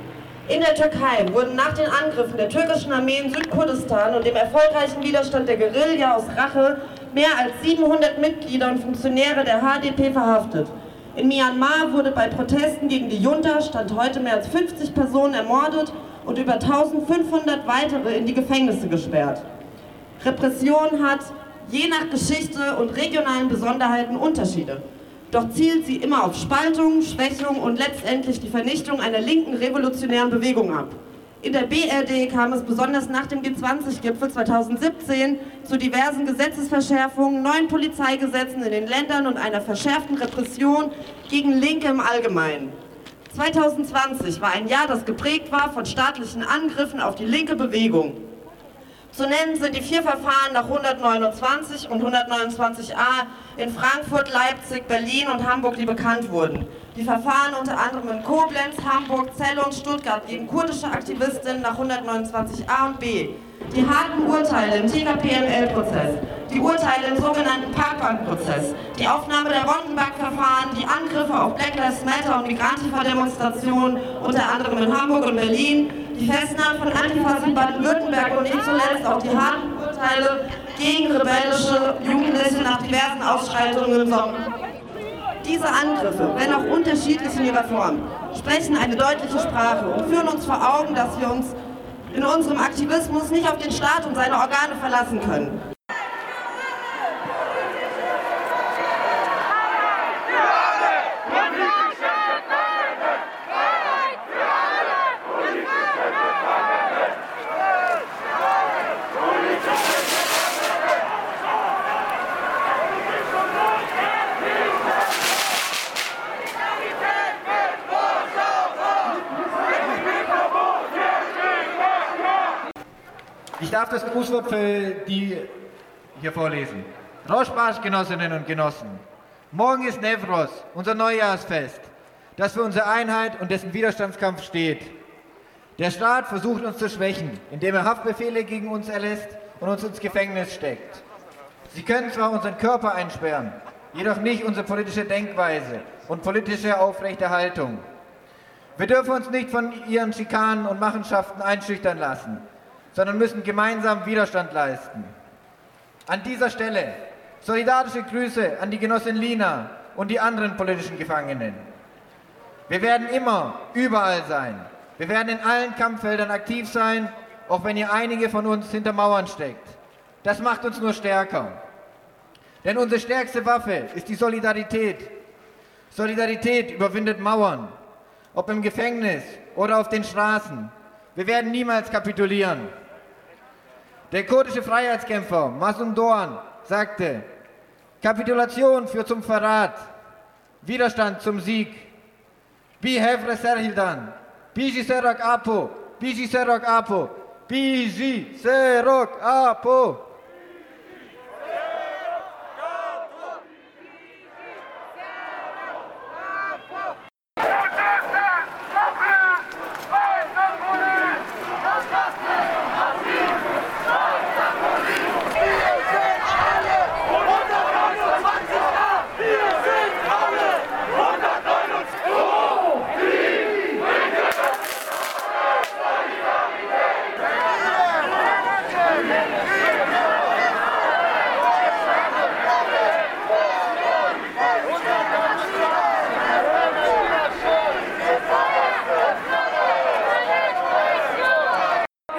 [SPEAKER 17] In der Türkei wurden nach den Angriffen der türkischen Armee in Südkurdistan und dem erfolgreichen Widerstand der Guerilla aus Rache mehr als 700 Mitglieder und Funktionäre der HDP verhaftet. In Myanmar wurde bei Protesten gegen die Junta stand heute mehr als 50 Personen ermordet und über 1500 weitere in die Gefängnisse gesperrt. Repression hat je nach Geschichte und regionalen Besonderheiten Unterschiede. Doch zielt sie immer auf Spaltung, Schwächung und letztendlich die Vernichtung einer linken revolutionären Bewegung ab. In der BRD kam es besonders nach dem G20-Gipfel 2017 zu diversen Gesetzesverschärfungen, neuen Polizeigesetzen in den Ländern und einer verschärften Repression gegen Linke im Allgemeinen. 2020 war ein Jahr, das geprägt war von staatlichen Angriffen auf die linke Bewegung. Zu nennen sind die vier Verfahren nach 129 und 129a in Frankfurt, Leipzig, Berlin und Hamburg, die bekannt wurden. Die Verfahren unter anderem in Koblenz, Hamburg, Celle und Stuttgart gegen kurdische Aktivistinnen nach 129a und b. Die harten Urteile im TKPML-Prozess, die Urteile im sogenannten Parkbank-Prozess, die Aufnahme der Rondenberg-Verfahren, die Angriffe auf Black Lives Matter und Migrantifa-Demonstrationen unter anderem in Hamburg und Berlin, die Festnahme von Antifas in Baden-Württemberg und nicht zuletzt auch die harten Urteile gegen rebellische Jugendliche nach diversen Ausschreitungen im Sommer. Diese Angriffe, wenn auch unterschiedlich in ihrer Form, sprechen eine deutliche Sprache und führen uns vor Augen, dass wir uns in unserem Aktivismus nicht auf den Staat und seine Organe verlassen können.
[SPEAKER 18] Grußwort für die hier vorlesen. Roschmarsch, Genossinnen und Genossen. Morgen ist Nevros, unser Neujahrsfest, das für unsere Einheit und dessen Widerstandskampf steht. Der Staat versucht uns zu schwächen, indem er Haftbefehle gegen uns erlässt und uns ins Gefängnis steckt. Sie können zwar unseren Körper einsperren, jedoch nicht unsere politische Denkweise und politische Aufrechterhaltung. Wir dürfen uns nicht von ihren Schikanen und Machenschaften einschüchtern lassen sondern müssen gemeinsam Widerstand leisten. An dieser Stelle solidarische Grüße an die Genossin Lina und die anderen politischen Gefangenen. Wir werden immer, überall sein. Wir werden in allen Kampffeldern aktiv sein, auch wenn ihr einige von uns hinter Mauern steckt. Das macht uns nur stärker. Denn unsere stärkste Waffe ist die Solidarität. Solidarität überwindet Mauern, ob im Gefängnis oder auf den Straßen. Wir werden niemals kapitulieren. Der kurdische Freiheitskämpfer Masum Doğan sagte, Kapitulation führt zum Verrat, Widerstand zum Sieg. Bi hevre serhildan, biji serok apo, biji serok apo, biji serok apo.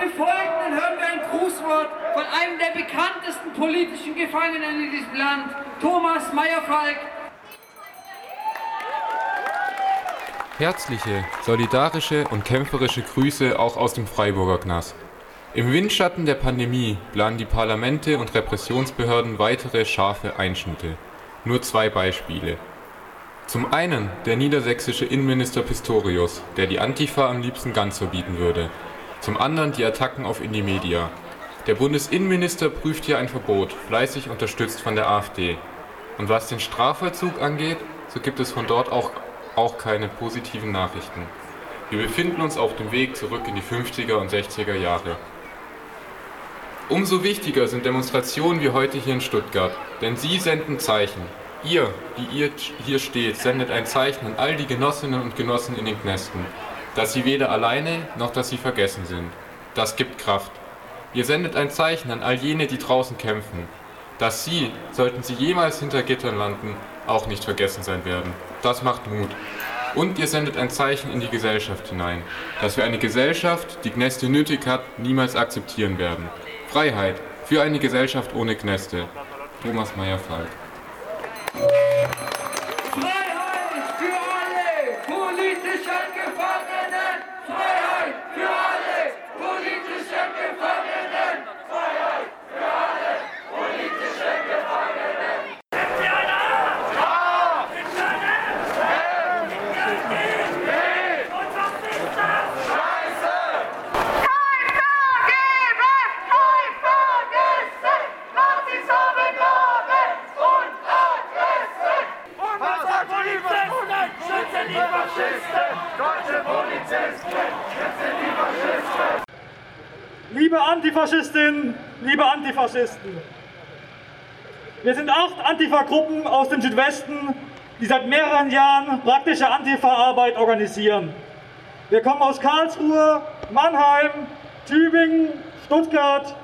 [SPEAKER 16] Im Folgenden hören wir ein Grußwort von einem der bekanntesten politischen Gefangenen in diesem Land, Thomas Meyerfalk.
[SPEAKER 19] Herzliche, solidarische und kämpferische Grüße auch aus dem Freiburger Knast. Im Windschatten der Pandemie planen die Parlamente und Repressionsbehörden weitere scharfe Einschnitte. Nur zwei Beispiele. Zum einen der niedersächsische Innenminister Pistorius, der die Antifa am liebsten ganz verbieten würde. Zum anderen die Attacken auf Indimedia. Der Bundesinnenminister prüft hier ein Verbot, fleißig unterstützt von der AfD. Und was den Strafvollzug angeht, so gibt es von dort auch, auch keine positiven Nachrichten. Wir befinden uns auf dem Weg zurück in die 50er und 60er Jahre. Umso wichtiger sind Demonstrationen wie heute hier in Stuttgart, denn sie senden Zeichen. Ihr, die ihr hier steht, sendet ein Zeichen an all die Genossinnen und Genossen in den Knästen, dass sie weder alleine noch dass sie vergessen sind. Das gibt Kraft. Ihr sendet ein Zeichen an all jene, die draußen kämpfen, dass sie, sollten sie jemals hinter Gittern landen, auch nicht vergessen sein werden. Das macht Mut. Und ihr sendet ein Zeichen in die Gesellschaft hinein, dass wir eine Gesellschaft, die Gnäste nötig hat, niemals akzeptieren werden. Freiheit für eine Gesellschaft ohne Gnäste. Thomas Meyer-Falk.
[SPEAKER 16] Freiheit für alle politischen Gefangenen! Freiheit für alle politischen Gefangenen! Freiheit für alle politischen Gefangenen! Schützen die Faschisten! Deutsche Polizisten! Schützen die Faschisten!
[SPEAKER 20] Antifaschistinnen, liebe Antifaschisten, wir sind acht Antifa-Gruppen aus dem Südwesten, die seit mehreren Jahren praktische Antifa-Arbeit organisieren. Wir kommen aus Karlsruhe, Mannheim, Tübingen, Stuttgart,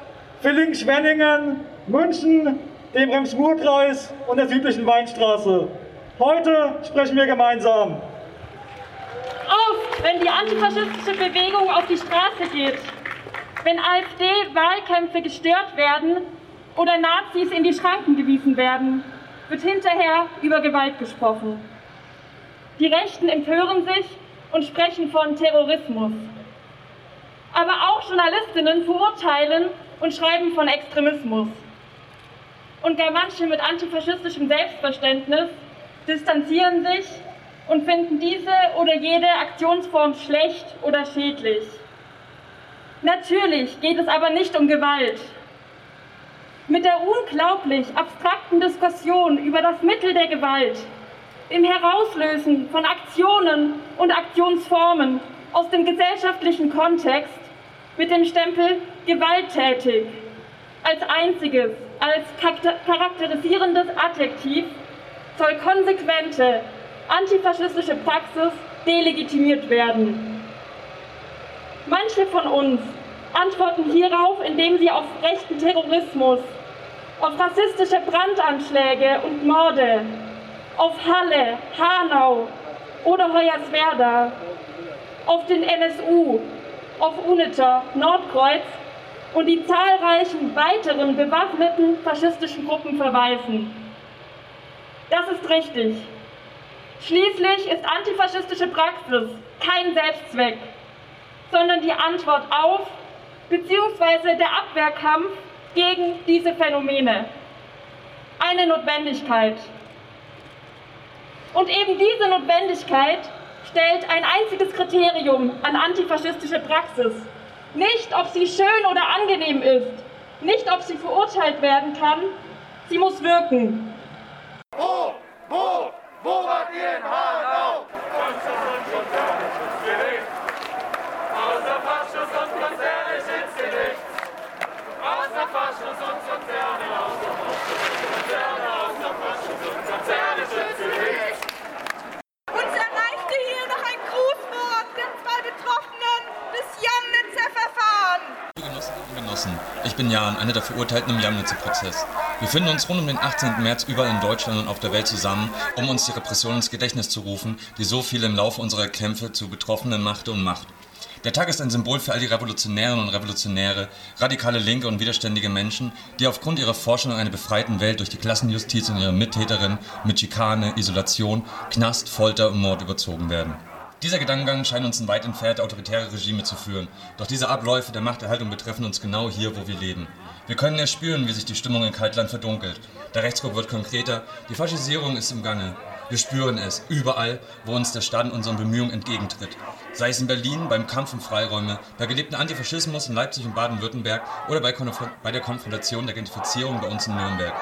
[SPEAKER 20] Villingen-Schwenningen, München, dem Rems-Murr-Kreis und der südlichen Weinstraße. Heute sprechen wir gemeinsam.
[SPEAKER 21] Oft, wenn die antifaschistische Bewegung auf die Straße geht, wenn AfD-Wahlkämpfe gestört werden oder Nazis in die Schranken gewiesen werden, wird hinterher über Gewalt gesprochen. Die Rechten empören sich und sprechen von Terrorismus. Aber auch Journalistinnen verurteilen und schreiben von Extremismus. Und gar manche mit antifaschistischem Selbstverständnis distanzieren sich und finden diese oder jede Aktionsform schlecht oder schädlich. Natürlich geht es aber nicht um Gewalt. Mit der unglaublich abstrakten Diskussion über das Mittel der Gewalt, im Herauslösen von Aktionen und Aktionsformen aus dem gesellschaftlichen Kontext mit dem Stempel gewalttätig als einziges, als charakterisierendes Adjektiv soll konsequente antifaschistische Praxis delegitimiert werden. Manche von uns antworten hierauf, indem sie auf rechten Terrorismus, auf rassistische Brandanschläge und Morde, auf Halle, Hanau oder Hoyerswerda, auf den NSU, auf UNITA, Nordkreuz und die zahlreichen weiteren bewaffneten faschistischen Gruppen verweisen. Das ist richtig. Schließlich ist antifaschistische Praxis kein Selbstzweck, sondern die Antwort auf bzw. der Abwehrkampf gegen diese Phänomene. Eine Notwendigkeit. Und eben diese Notwendigkeit stellt ein einziges Kriterium an antifaschistische Praxis. Nicht, ob sie schön oder angenehm ist, nicht, ob sie verurteilt werden kann, sie muss wirken.
[SPEAKER 22] Wo, wo, wo wart ihr in Hanau? Außer Faschus und Konzerne schützt ihr nichts. Außer Faschus und Konzerne, außer Faschus Faschus und Konzerne schützt ihr nichts.
[SPEAKER 1] Uns erreichte hier noch ein Grußwort der zwei Betroffenen des Jamnitzer-Verfahrens.
[SPEAKER 23] Liebe Genossinnen und Genossen, ich bin Jan, einer der Verurteilten im Jamnitzer-Prozess. Wir finden uns rund um den 18. März überall in Deutschland und auf der Welt zusammen, um uns die Repression ins Gedächtnis zu rufen, die so viel im Laufe unserer Kämpfe zu Betroffenen machte und macht. Der Tag ist ein Symbol für all die Revolutionären und Revolutionäre, radikale Linke und widerständige Menschen, die aufgrund ihrer Vorstellung einer befreiten Welt durch die Klassenjustiz und ihre Mittäterin mit Schikane, Isolation, Knast, Folter und Mord überzogen werden. Dieser Gedankengang scheint uns in weit entfernte autoritäre Regime zu führen. Doch diese Abläufe der Machterhaltung betreffen uns genau hier, wo wir leben. Wir können es spüren, wie sich die Stimmung in Kaltland verdunkelt. Der Rechtsruck wird konkreter, die Faschisierung ist im Gange. Wir spüren es, überall, wo uns der Staat in unseren Bemühungen entgegentritt. Sei es in Berlin beim Kampf um Freiräume, bei gelebten Antifaschismus in Leipzig und Baden-Württemberg oder bei, Konf bei der Konfrontation der Gentrifizierung bei uns in Nürnberg.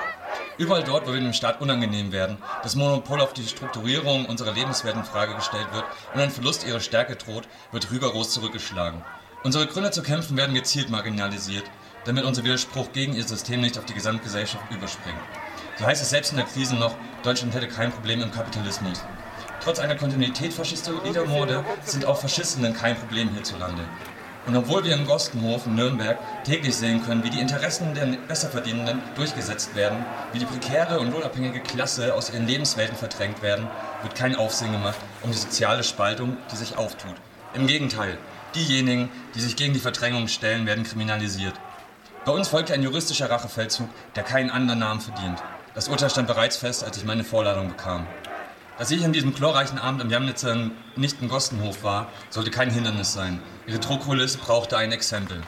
[SPEAKER 23] Überall dort, wo wir dem Staat unangenehm werden, das Monopol auf die Strukturierung unserer Lebenswelt in Frage gestellt wird und ein Verlust ihrer Stärke droht, wird rigoros zurückgeschlagen. Unsere Gründe zu kämpfen werden gezielt marginalisiert, damit unser Widerspruch gegen ihr System nicht auf die Gesamtgesellschaft überspringt. So heißt es selbst in der Krise noch, Deutschland hätte kein Problem im Kapitalismus. Trotz einer Kontinuität faschistoider Morde sind auch Faschistinnen kein Problem hierzulande. Und obwohl wir im Gostenhof in Nürnberg täglich sehen können, wie die Interessen der Besserverdienenden durchgesetzt werden, wie die prekäre und lohnabhängige Klasse aus ihren Lebenswelten verdrängt werden, wird kein Aufsehen gemacht um die soziale Spaltung, die sich auftut. Im Gegenteil, diejenigen, die sich gegen die Verdrängung stellen, werden kriminalisiert. Bei uns folgte ein juristischer Rachefeldzug, der keinen anderen Namen verdient. Das Urteil stand bereits fest, als ich meine Vorladung bekam. Dass ich an diesem chlorreichen Abend am Jamnitzer nicht im Gostenhof war, sollte kein Hindernis sein. Ihre Druckkulisse brauchte ein Exempel.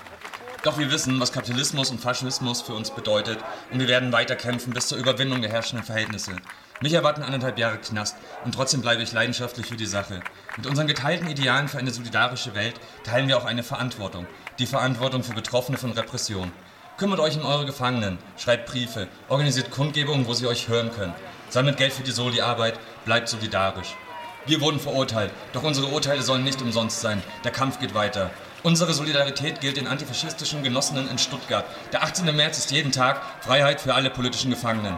[SPEAKER 23] Doch wir wissen, was Kapitalismus und Faschismus für uns bedeutet und wir werden weiter kämpfen bis zur Überwindung der herrschenden Verhältnisse. Mich erwarten anderthalb Jahre Knast und trotzdem bleibe ich leidenschaftlich für die Sache. Mit unseren geteilten Idealen für eine solidarische Welt teilen wir auch eine Verantwortung. Die Verantwortung für Betroffene von Repression. Kümmert euch um eure Gefangenen, schreibt Briefe, organisiert Kundgebungen, wo sie euch hören können sammelt Geld für die Soli-Arbeit, bleibt solidarisch. Wir wurden verurteilt, doch unsere Urteile sollen nicht umsonst sein. Der Kampf geht weiter. Unsere Solidarität gilt den antifaschistischen Genossinnen in Stuttgart. Der 18. März ist jeden Tag Freiheit für alle politischen Gefangenen.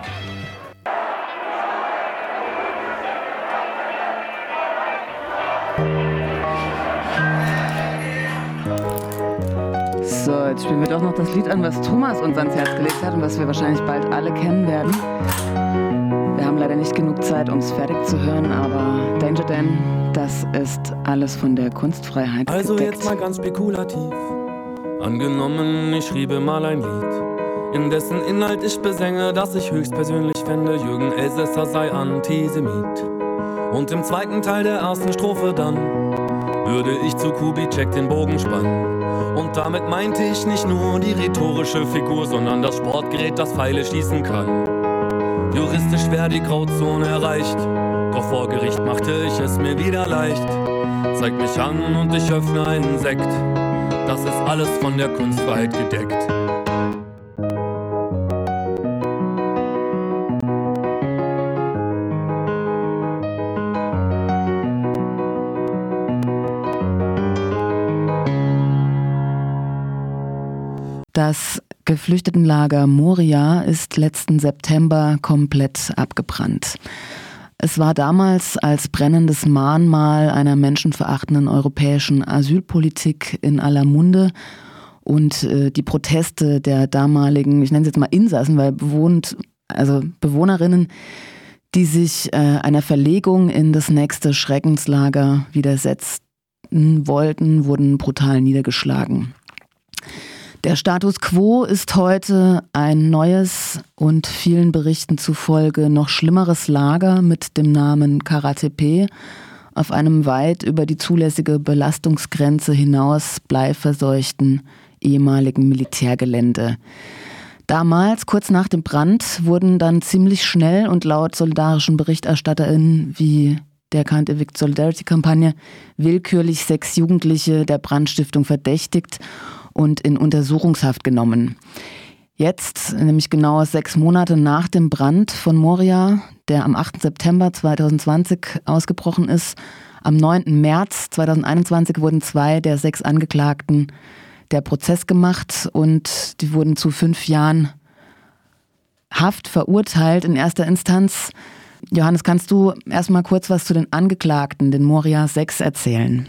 [SPEAKER 5] So, jetzt spielen wir doch noch das Lied an, was Thomas uns ans Herz gelegt hat und was wir wahrscheinlich bald alle kennen werden. Leider nicht genug Zeit, um es fertig zu hören, aber Danger Dan, das ist alles von der Kunstfreiheit
[SPEAKER 24] Also
[SPEAKER 5] gedeckt.
[SPEAKER 24] jetzt mal ganz spekulativ. Angenommen, ich schriebe mal ein Lied, in dessen Inhalt ich besänge, dass ich höchstpersönlich fände, Jürgen Elsässer sei Antisemit. Und im zweiten Teil der ersten Strophe dann würde ich zu Kubitschek den Bogen spannen. Und damit meinte ich nicht nur die rhetorische Figur, sondern das Sportgerät, das Pfeile schießen kann. Juristisch wäre die Grauzone erreicht, doch vor Gericht machte ich es mir wieder leicht. Zeig mich an und ich öffne einen Sekt. Das ist alles von der Kunstfreiheit gedeckt.
[SPEAKER 5] Das Geflüchtetenlager Moria ist letzten September komplett abgebrannt. Es war damals als brennendes Mahnmal einer menschenverachtenden europäischen Asylpolitik in aller Munde und äh, die Proteste der damaligen, ich nenne es jetzt mal Insassen, weil bewohnt, also Bewohnerinnen, die sich äh, einer Verlegung in das nächste Schreckenslager widersetzen wollten, wurden brutal niedergeschlagen. Der Status quo ist heute ein neues und vielen Berichten zufolge noch schlimmeres Lager mit dem Namen Karatepe auf einem weit über die zulässige Belastungsgrenze hinaus bleiverseuchten ehemaligen Militärgelände. Damals, kurz nach dem Brand, wurden dann ziemlich schnell und laut solidarischen BerichterstatterInnen wie der Can't Evict Solidarity Kampagne willkürlich sechs Jugendliche der Brandstiftung verdächtigt und in Untersuchungshaft genommen. Jetzt, nämlich genau sechs Monate nach dem Brand von Moria, der am 8. September 2020 ausgebrochen ist, am 9. März 2021 wurden zwei der sechs Angeklagten der Prozess gemacht und die wurden zu fünf Jahren Haft verurteilt in erster Instanz. Johannes, kannst du erstmal kurz was zu den Angeklagten, den Moria 6, erzählen?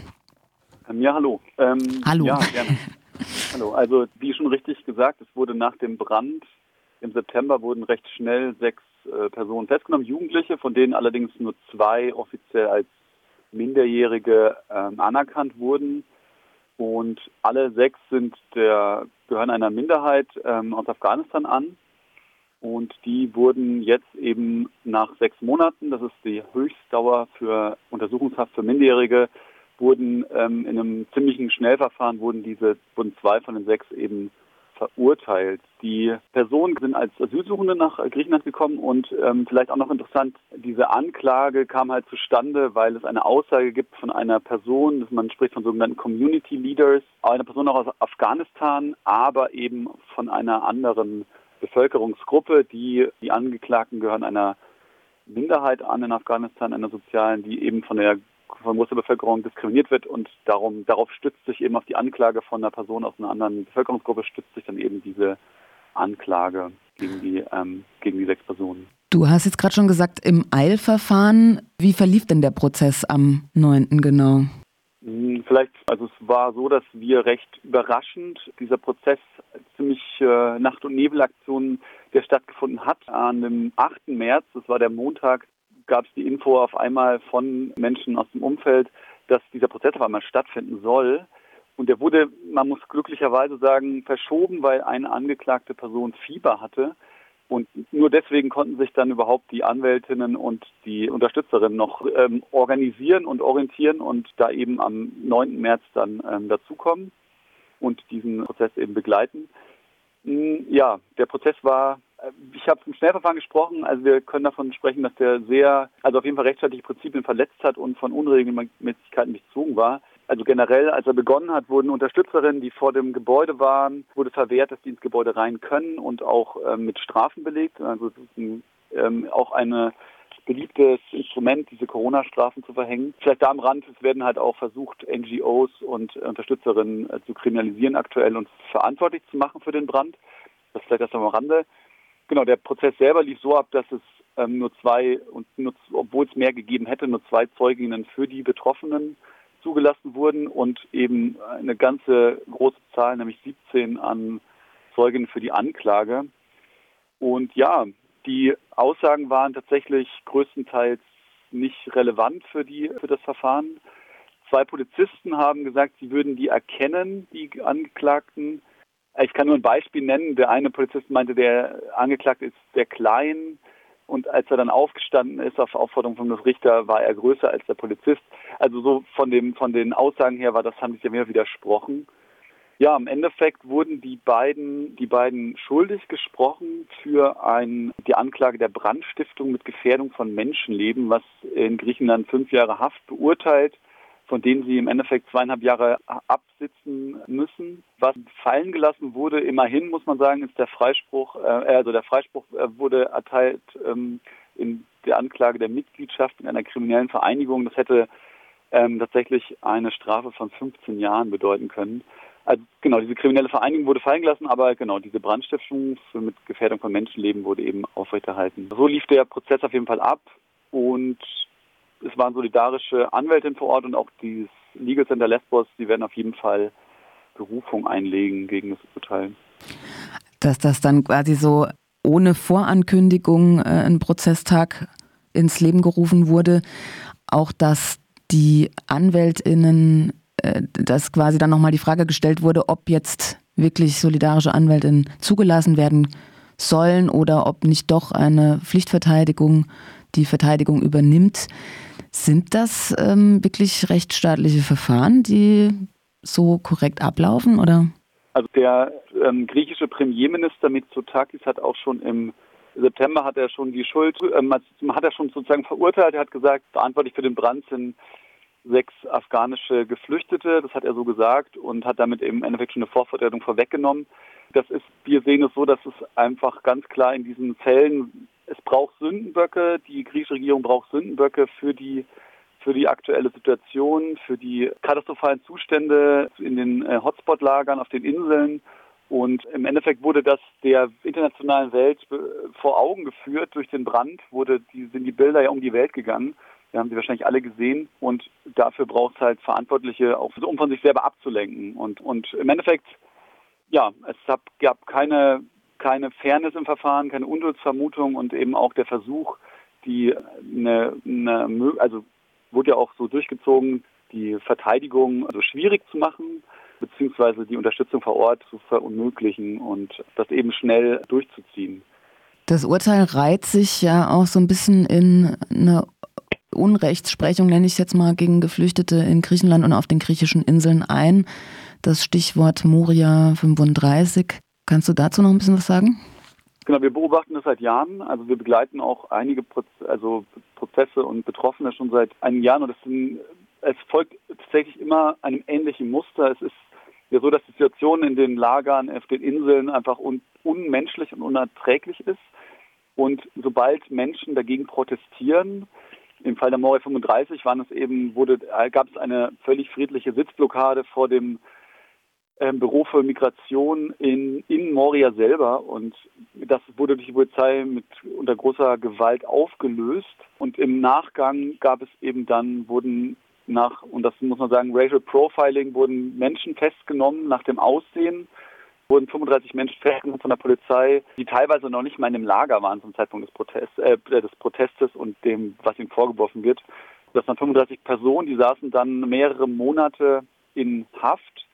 [SPEAKER 25] Ähm, Ja, hallo. Ähm,
[SPEAKER 5] Hallo.
[SPEAKER 25] Ja, gerne. Hallo. Also, wie schon richtig gesagt, es wurde nach dem Brand im September wurden recht schnell sechs äh, Personen festgenommen, Jugendliche, von denen allerdings nur zwei offiziell als Minderjährige ähm, anerkannt wurden. Und alle sechs sind der, gehören einer Minderheit ähm, aus Afghanistan an. Und die wurden jetzt eben nach sechs Monaten, das ist die Höchstdauer für Untersuchungshaft für Minderjährige, wurden ähm, in einem ziemlichen Schnellverfahren wurden diese wurden zwei von den sechs eben verurteilt. Die Personen sind als Asylsuchende nach Griechenland gekommen und ähm, vielleicht auch noch interessant, diese Anklage kam halt zustande, weil es eine Aussage gibt von einer Person, man spricht von sogenannten Community Leaders, einer Person auch aus Afghanistan, aber eben von einer anderen Bevölkerungsgruppe, die die Angeklagten gehören einer Minderheit an in Afghanistan, einer sozialen, die eben von der von großer Bevölkerung diskriminiert wird und darum darauf stützt sich eben auf die Anklage von einer Person aus einer anderen Bevölkerungsgruppe stützt sich dann eben diese Anklage gegen die ähm, gegen die sechs Personen.
[SPEAKER 5] Du hast jetzt gerade schon gesagt, im Eilverfahren, wie verlief denn der Prozess am 9. genau?
[SPEAKER 25] Hm, Vielleicht, also es war so, dass wir recht überraschend dieser Prozess ziemlich äh, Nacht- und Nebelaktionen, der stattgefunden hat. An dem 8. März, das war der Montag, gab es die Info auf einmal von Menschen aus dem Umfeld, dass dieser Prozess auf einmal stattfinden soll. Und der wurde, man muss glücklicherweise sagen, verschoben, weil eine angeklagte Person Fieber hatte. Und nur deswegen konnten sich dann überhaupt die Anwältinnen und die Unterstützerinnen noch ähm, organisieren und orientieren und da eben am 9. März dann ähm, dazukommen und diesen Prozess eben begleiten. Mm, Ja, der Prozess war, ich habe im Schnellverfahren gesprochen, also wir können davon sprechen, dass der sehr, also auf jeden Fall rechtsstaatliche Prinzipien verletzt hat und von Unregelmäßigkeiten durchzogen war. Also generell, als er begonnen hat, wurden Unterstützerinnen, die vor dem Gebäude waren, wurde verwehrt, dass die ins Gebäude rein können und auch ähm, mit Strafen belegt. Also das ist ein, ähm, auch eine beliebtes Instrument, diese Corona-Strafen zu verhängen. Vielleicht da am Rand, es werden halt auch versucht, NGOs und Unterstützerinnen äh, zu kriminalisieren aktuell und verantwortlich zu machen für den Brand. Das vielleicht erst am Rande. Genau, der Prozess selber lief so ab, dass es ähm, nur zwei, und nur, obwohl es mehr gegeben hätte, nur zwei Zeuginnen für die Betroffenen zugelassen wurden und eben eine ganze große Zahl, nämlich 17 an Zeugen für die Anklage. Und ja, die Aussagen waren tatsächlich größtenteils nicht relevant für die für das Verfahren. Zwei Polizisten haben gesagt, sie würden die erkennen, die Angeklagten. Ich kann nur ein Beispiel nennen. Der eine Polizist meinte, der Angeklagte ist sehr klein und als er dann aufgestanden ist auf Aufforderung von des Richter, war er größer als der Polizist. Also so von dem von den Aussagen her war das haben sich ja mehr widersprochen. Ja, im Endeffekt wurden die beiden, die beiden schuldig gesprochen für ein, die Anklage der Brandstiftung mit Gefährdung von Menschenleben, was in Griechenland fünf Jahre Haft beurteilt, von denen sie im Endeffekt zweieinhalb Jahre absitzen müssen. Was fallen gelassen wurde, immerhin muss man sagen, ist der Freispruch, äh, also der Freispruch äh, wurde erteilt ähm, in der Anklage der Mitgliedschaft in einer kriminellen Vereinigung. Das hätte ähm, tatsächlich eine Strafe von 15 Jahren bedeuten können. Also genau, diese kriminelle Vereinigung wurde fallen gelassen, aber genau, diese Brandstiftung mit Gefährdung von Menschenleben wurde eben aufrechterhalten. So lief der Prozess auf jeden Fall ab und es waren solidarische Anwältinnen vor Ort und auch dieses Legal Center Lesbos, die werden auf jeden Fall Berufung einlegen gegen das Urteil.
[SPEAKER 5] Dass das dann quasi so ohne Vorankündigung äh, ein Prozesstag ins Leben gerufen wurde, auch dass die Anwältinnen äh, dass quasi dann nochmal die Frage gestellt wurde, ob jetzt wirklich solidarische Anwältinnen zugelassen werden sollen oder ob nicht doch eine Pflichtverteidigung die Verteidigung übernimmt. Sind das ähm, wirklich rechtsstaatliche Verfahren, die so korrekt ablaufen, oder?
[SPEAKER 25] Also der ähm, griechische Premierminister Mitsotakis hat auch schon im September hat er schon die Schuld, ähm, hat er schon sozusagen verurteilt. Er hat gesagt, verantwortlich für den Brand sind sechs afghanische Geflüchtete, das hat er so gesagt und hat damit im Endeffekt schon eine Vorvertretung vorweggenommen. Das ist, wir sehen es so, dass es einfach ganz klar in diesen Fällen, es braucht Sündenböcke, die griechische Regierung braucht Sündenböcke für die für die aktuelle Situation, für die katastrophalen Zustände in den äh, Hotspot-Lagern auf den Inseln. Und im Endeffekt wurde das der internationalen Welt äh, vor Augen geführt durch den Brand, wurde die, sind die Bilder ja um die Welt gegangen. Wir haben sie wahrscheinlich alle gesehen und dafür braucht es halt Verantwortliche, auch um von sich selber abzulenken. Und, und im Endeffekt, ja, es gab keine, keine Fairness im Verfahren, keine Unduldsvermutung und eben auch der Versuch, die eine, eine also wurde ja auch so durchgezogen, die Verteidigung so schwierig zu machen, beziehungsweise die Unterstützung vor Ort zu verunmöglichen und das eben schnell durchzuziehen.
[SPEAKER 5] Das Urteil reiht sich ja auch so ein bisschen in eine Unrechtssprechung, nenne ich es jetzt mal, gegen Geflüchtete in Griechenland und auf den griechischen Inseln ein. Das Stichwort Moria 35. Kannst du dazu noch ein bisschen was sagen?
[SPEAKER 25] Genau, wir beobachten das seit Jahren. Also wir begleiten auch einige Proz also Prozesse und Betroffene schon seit einigen Jahren. Und sind, es folgt tatsächlich immer einem ähnlichen Muster. Es ist ja so, dass die Situation in den Lagern auf den Inseln einfach un unmenschlich und unerträglich ist. Und sobald Menschen dagegen protestieren, im Fall der Moria 35 waren es eben, wurde, gab es eine völlig friedliche Sitzblockade vor dem Büro für Migration in, in Moria selber. Und das wurde durch die Polizei mit unter großer Gewalt aufgelöst. Und im Nachgang gab es eben dann wurden nach und das muss man sagen Racial Profiling wurden Menschen festgenommen. Nach dem Aussehen wurden 35 Menschen festgenommen von der Polizei, die teilweise noch nicht mal in einem Lager waren zum Zeitpunkt des, Protest, äh, des Protestes und dem, was ihnen vorgeworfen wird. Das waren 35 Personen, die saßen dann mehrere Monate in Haft,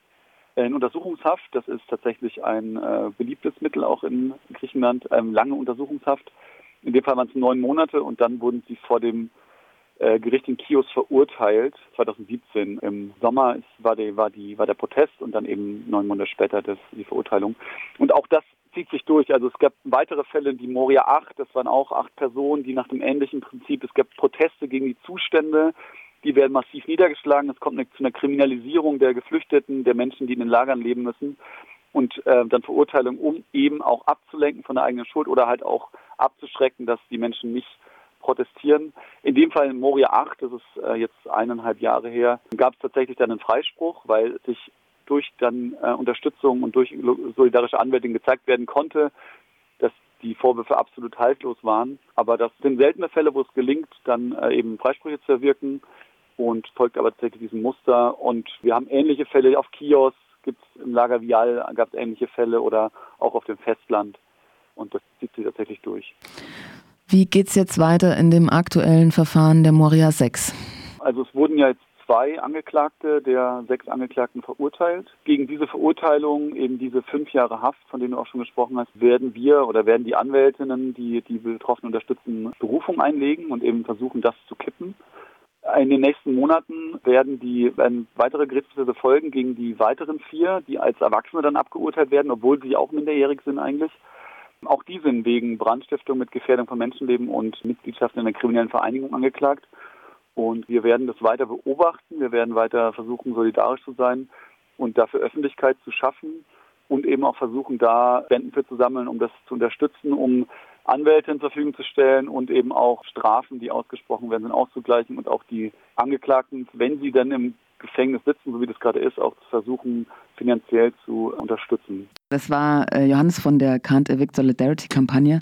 [SPEAKER 25] in Untersuchungshaft. Das ist tatsächlich ein äh, beliebtes Mittel auch in Griechenland, ähm, lange Untersuchungshaft. In dem Fall waren es neun Monate und dann wurden sie vor dem äh, Gericht in Kios verurteilt, 2017. Im Sommer war, die, war, die, war der Protest und dann eben neun Monate später das, die Verurteilung. Und auch das zieht sich durch. Also es gab weitere Fälle, die Moria 8, das waren auch acht Personen, die nach dem ähnlichen Prinzip, es gab Proteste gegen die Zustände, die werden massiv niedergeschlagen. Es kommt zu einer Kriminalisierung der Geflüchteten, der Menschen, die in den Lagern leben müssen. Und äh, dann Verurteilung, um eben auch abzulenken von der eigenen Schuld oder halt auch abzuschrecken, dass die Menschen nicht protestieren. In dem Fall in Moria 8, das ist äh, jetzt eineinhalb Jahre her, gab es tatsächlich dann einen Freispruch, weil sich durch dann äh, Unterstützung und durch solidarische Anwältin gezeigt werden konnte, dass die Vorwürfe absolut haltlos waren. Aber das sind seltene Fälle, wo es gelingt, dann äh, eben Freisprüche zu erwirken. Und folgt aber tatsächlich diesem Muster. Und wir haben ähnliche Fälle auf Kios, gibt es im Lager Vial, gab es ähnliche Fälle oder auch auf dem Festland. Und das zieht sich tatsächlich durch.
[SPEAKER 5] Wie geht es jetzt weiter in dem aktuellen Verfahren der Moria 6?
[SPEAKER 25] Also es wurden ja jetzt zwei Angeklagte der sechs Angeklagten verurteilt. Gegen diese Verurteilung, eben diese fünf Jahre Haft, von denen du auch schon gesprochen hast, werden wir oder werden die Anwältinnen, die die Betroffenen unterstützen, Berufung einlegen und eben versuchen, das zu kippen. In den nächsten Monaten werden die werden weitere Gerichtsprozesse folgen gegen die weiteren vier, die als Erwachsene dann abgeurteilt werden, obwohl sie auch minderjährig sind eigentlich. Auch die sind wegen Brandstiftung mit Gefährdung von Menschenleben und Mitgliedschaft in einer kriminellen Vereinigung angeklagt. Und wir werden das weiter beobachten. Wir werden weiter versuchen, solidarisch zu sein und dafür Öffentlichkeit zu schaffen und eben auch versuchen, da Spenden für zu sammeln, um das zu unterstützen, um Anwälte zur Verfügung zu stellen und eben auch Strafen, die ausgesprochen werden, sind auszugleichen und auch die Angeklagten, wenn sie dann im Gefängnis sitzen, so wie das gerade ist, auch zu versuchen, finanziell zu unterstützen.
[SPEAKER 5] Das war äh, Johannes von der Can't Evict Solidarity Kampagne.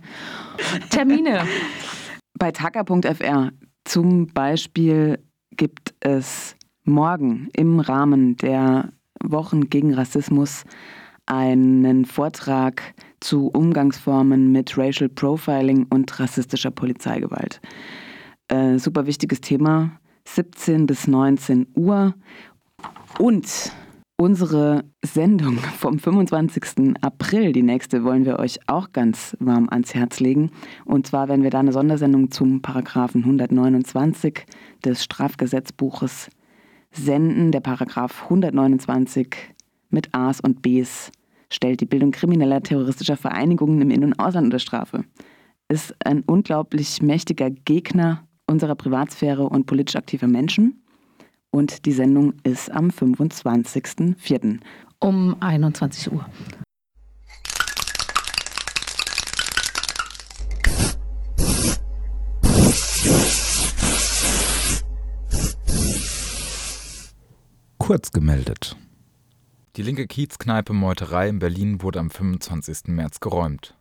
[SPEAKER 6] Termine.
[SPEAKER 5] Bei taka.fr zum Beispiel gibt es morgen im Rahmen der Wochen gegen Rassismus einen Vortrag zu Umgangsformen mit Racial Profiling und rassistischer Polizeigewalt. Äh, super wichtiges Thema, 17 bis 19 Uhr. Und unsere Sendung vom 25. April, die nächste, wollen wir euch auch ganz warm ans Herz legen. Und zwar werden wir da eine Sondersendung zum Paragraphen 129 des Strafgesetzbuches senden. Der Paragraph 129 mit A's und B's stellt die Bildung krimineller terroristischer Vereinigungen im In- und Ausland unter Strafe. Ist ein unglaublich mächtiger Gegner unserer Privatsphäre und politisch aktiver Menschen. Und die Sendung ist am 25.04.
[SPEAKER 6] Um 21 Uhr.
[SPEAKER 26] Kurz gemeldet. Die linke Kiezkneipe Meuterei in Berlin wurde am 25. März geräumt.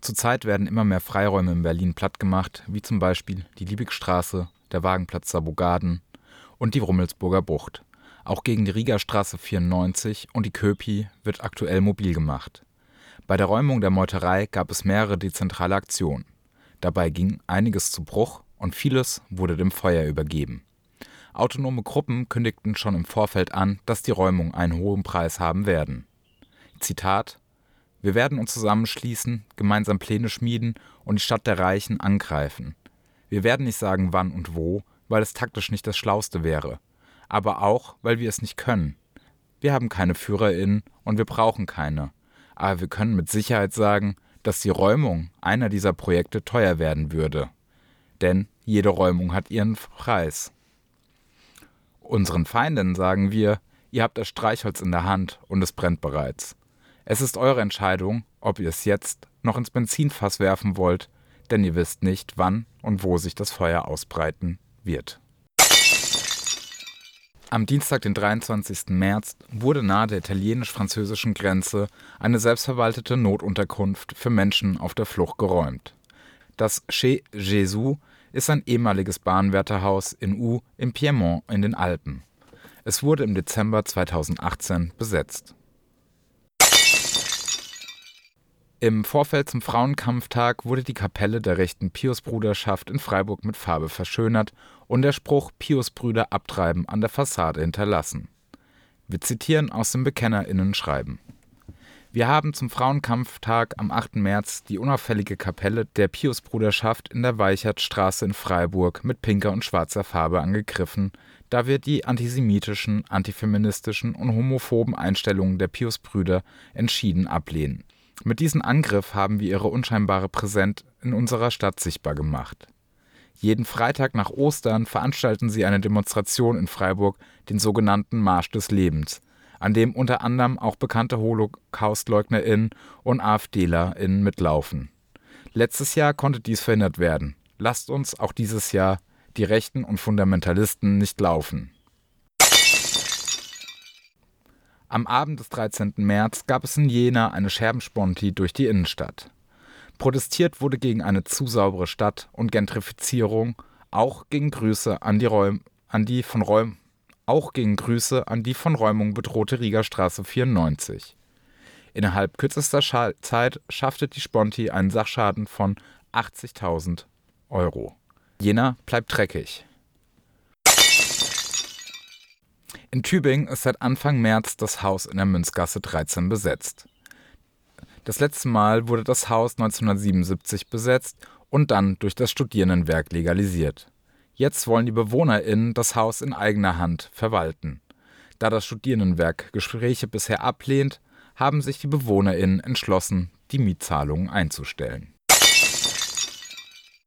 [SPEAKER 26] Zurzeit werden immer mehr Freiräume in Berlin plattgemacht, wie zum Beispiel die Liebigstraße, der Wagenplatz Sabogaden und die Rummelsburger Bucht. Auch gegen die Riegerstraße 94 und die Köpi wird aktuell mobil gemacht. Bei der Räumung der Meuterei gab es mehrere dezentrale Aktionen. Dabei ging einiges zu Bruch und vieles wurde dem Feuer übergeben. Autonome Gruppen kündigten schon im Vorfeld an, dass die Räumung einen hohen Preis haben werden. Zitat Wir werden uns zusammenschließen, gemeinsam Pläne schmieden und die Stadt der Reichen angreifen. Wir werden nicht sagen, wann und wo, weil es taktisch nicht das Schlauste wäre, aber auch, weil wir es nicht können. Wir haben keine FührerInnen und wir brauchen keine. Aber wir können mit Sicherheit sagen, dass die Räumung einer dieser Projekte teuer werden würde. Denn jede Räumung hat ihren Preis. Unseren Feinden sagen wir, ihr habt das Streichholz in der Hand und es brennt bereits. Es ist eure Entscheidung, ob ihr es jetzt noch ins Benzinfass werfen wollt, denn ihr wisst nicht, wann und wo sich das Feuer ausbreiten wird. Am Dienstag, den 23. März, wurde nahe der italienisch-französischen Grenze eine selbstverwaltete Notunterkunft für Menschen auf der Flucht geräumt. Das Chez Jésus ist ein ehemaliges Bahnwärterhaus in U im Piemont in den Alpen. Es wurde im Dezember 2018 besetzt. Im Vorfeld zum Frauenkampftag wurde die Kapelle der rechten Piusbruderschaft in Freiburg mit Farbe verschönert und der Spruch Piusbrüder abtreiben an der Fassade hinterlassen. Wir zitieren aus dem Bekennerinnenschreiben. Wir haben zum Frauenkampftag am 8. März die unauffällige Kapelle der Piusbruderschaft in der Weichertstraße in Freiburg mit pinker und schwarzer Farbe angegriffen, da wir die antisemitischen, antifeministischen und homophoben Einstellungen der Piusbrüder entschieden ablehnen. Mit diesem Angriff haben wir ihre unscheinbare Präsenz in unserer Stadt sichtbar gemacht. Jeden Freitag nach Ostern veranstalten sie eine Demonstration in Freiburg, den sogenannten Marsch des Lebens, an dem unter anderem auch bekannte HolocaustleugnerInnen und AfDlerInnen mitlaufen. Letztes Jahr konnte dies verhindert werden. Lasst uns auch dieses Jahr die Rechten und Fundamentalisten nicht laufen. Am Abend des 13. März gab es in Jena eine Scherbensponti durch die Innenstadt. Protestiert wurde gegen eine zu saubere Stadt und Gentrifizierung, auch gegen Grüße an die Räum an die von Räum auch gegen Grüße an die von Räumung bedrohte Riegerstraße 94. Innerhalb kürzester Scha Zeit schaffte die Sponti einen Sachschaden von 80.000 Euro. Jena bleibt dreckig. In Tübingen ist seit Anfang März das Haus in der Münzgasse 13 besetzt. Das letzte Mal wurde das Haus 1977 besetzt und dann durch das Studierendenwerk legalisiert. Jetzt wollen die BewohnerInnen das Haus in eigener Hand verwalten. Da das Studierendenwerk Gespräche bisher ablehnt, haben sich die BewohnerInnen entschlossen, die Mietzahlungen einzustellen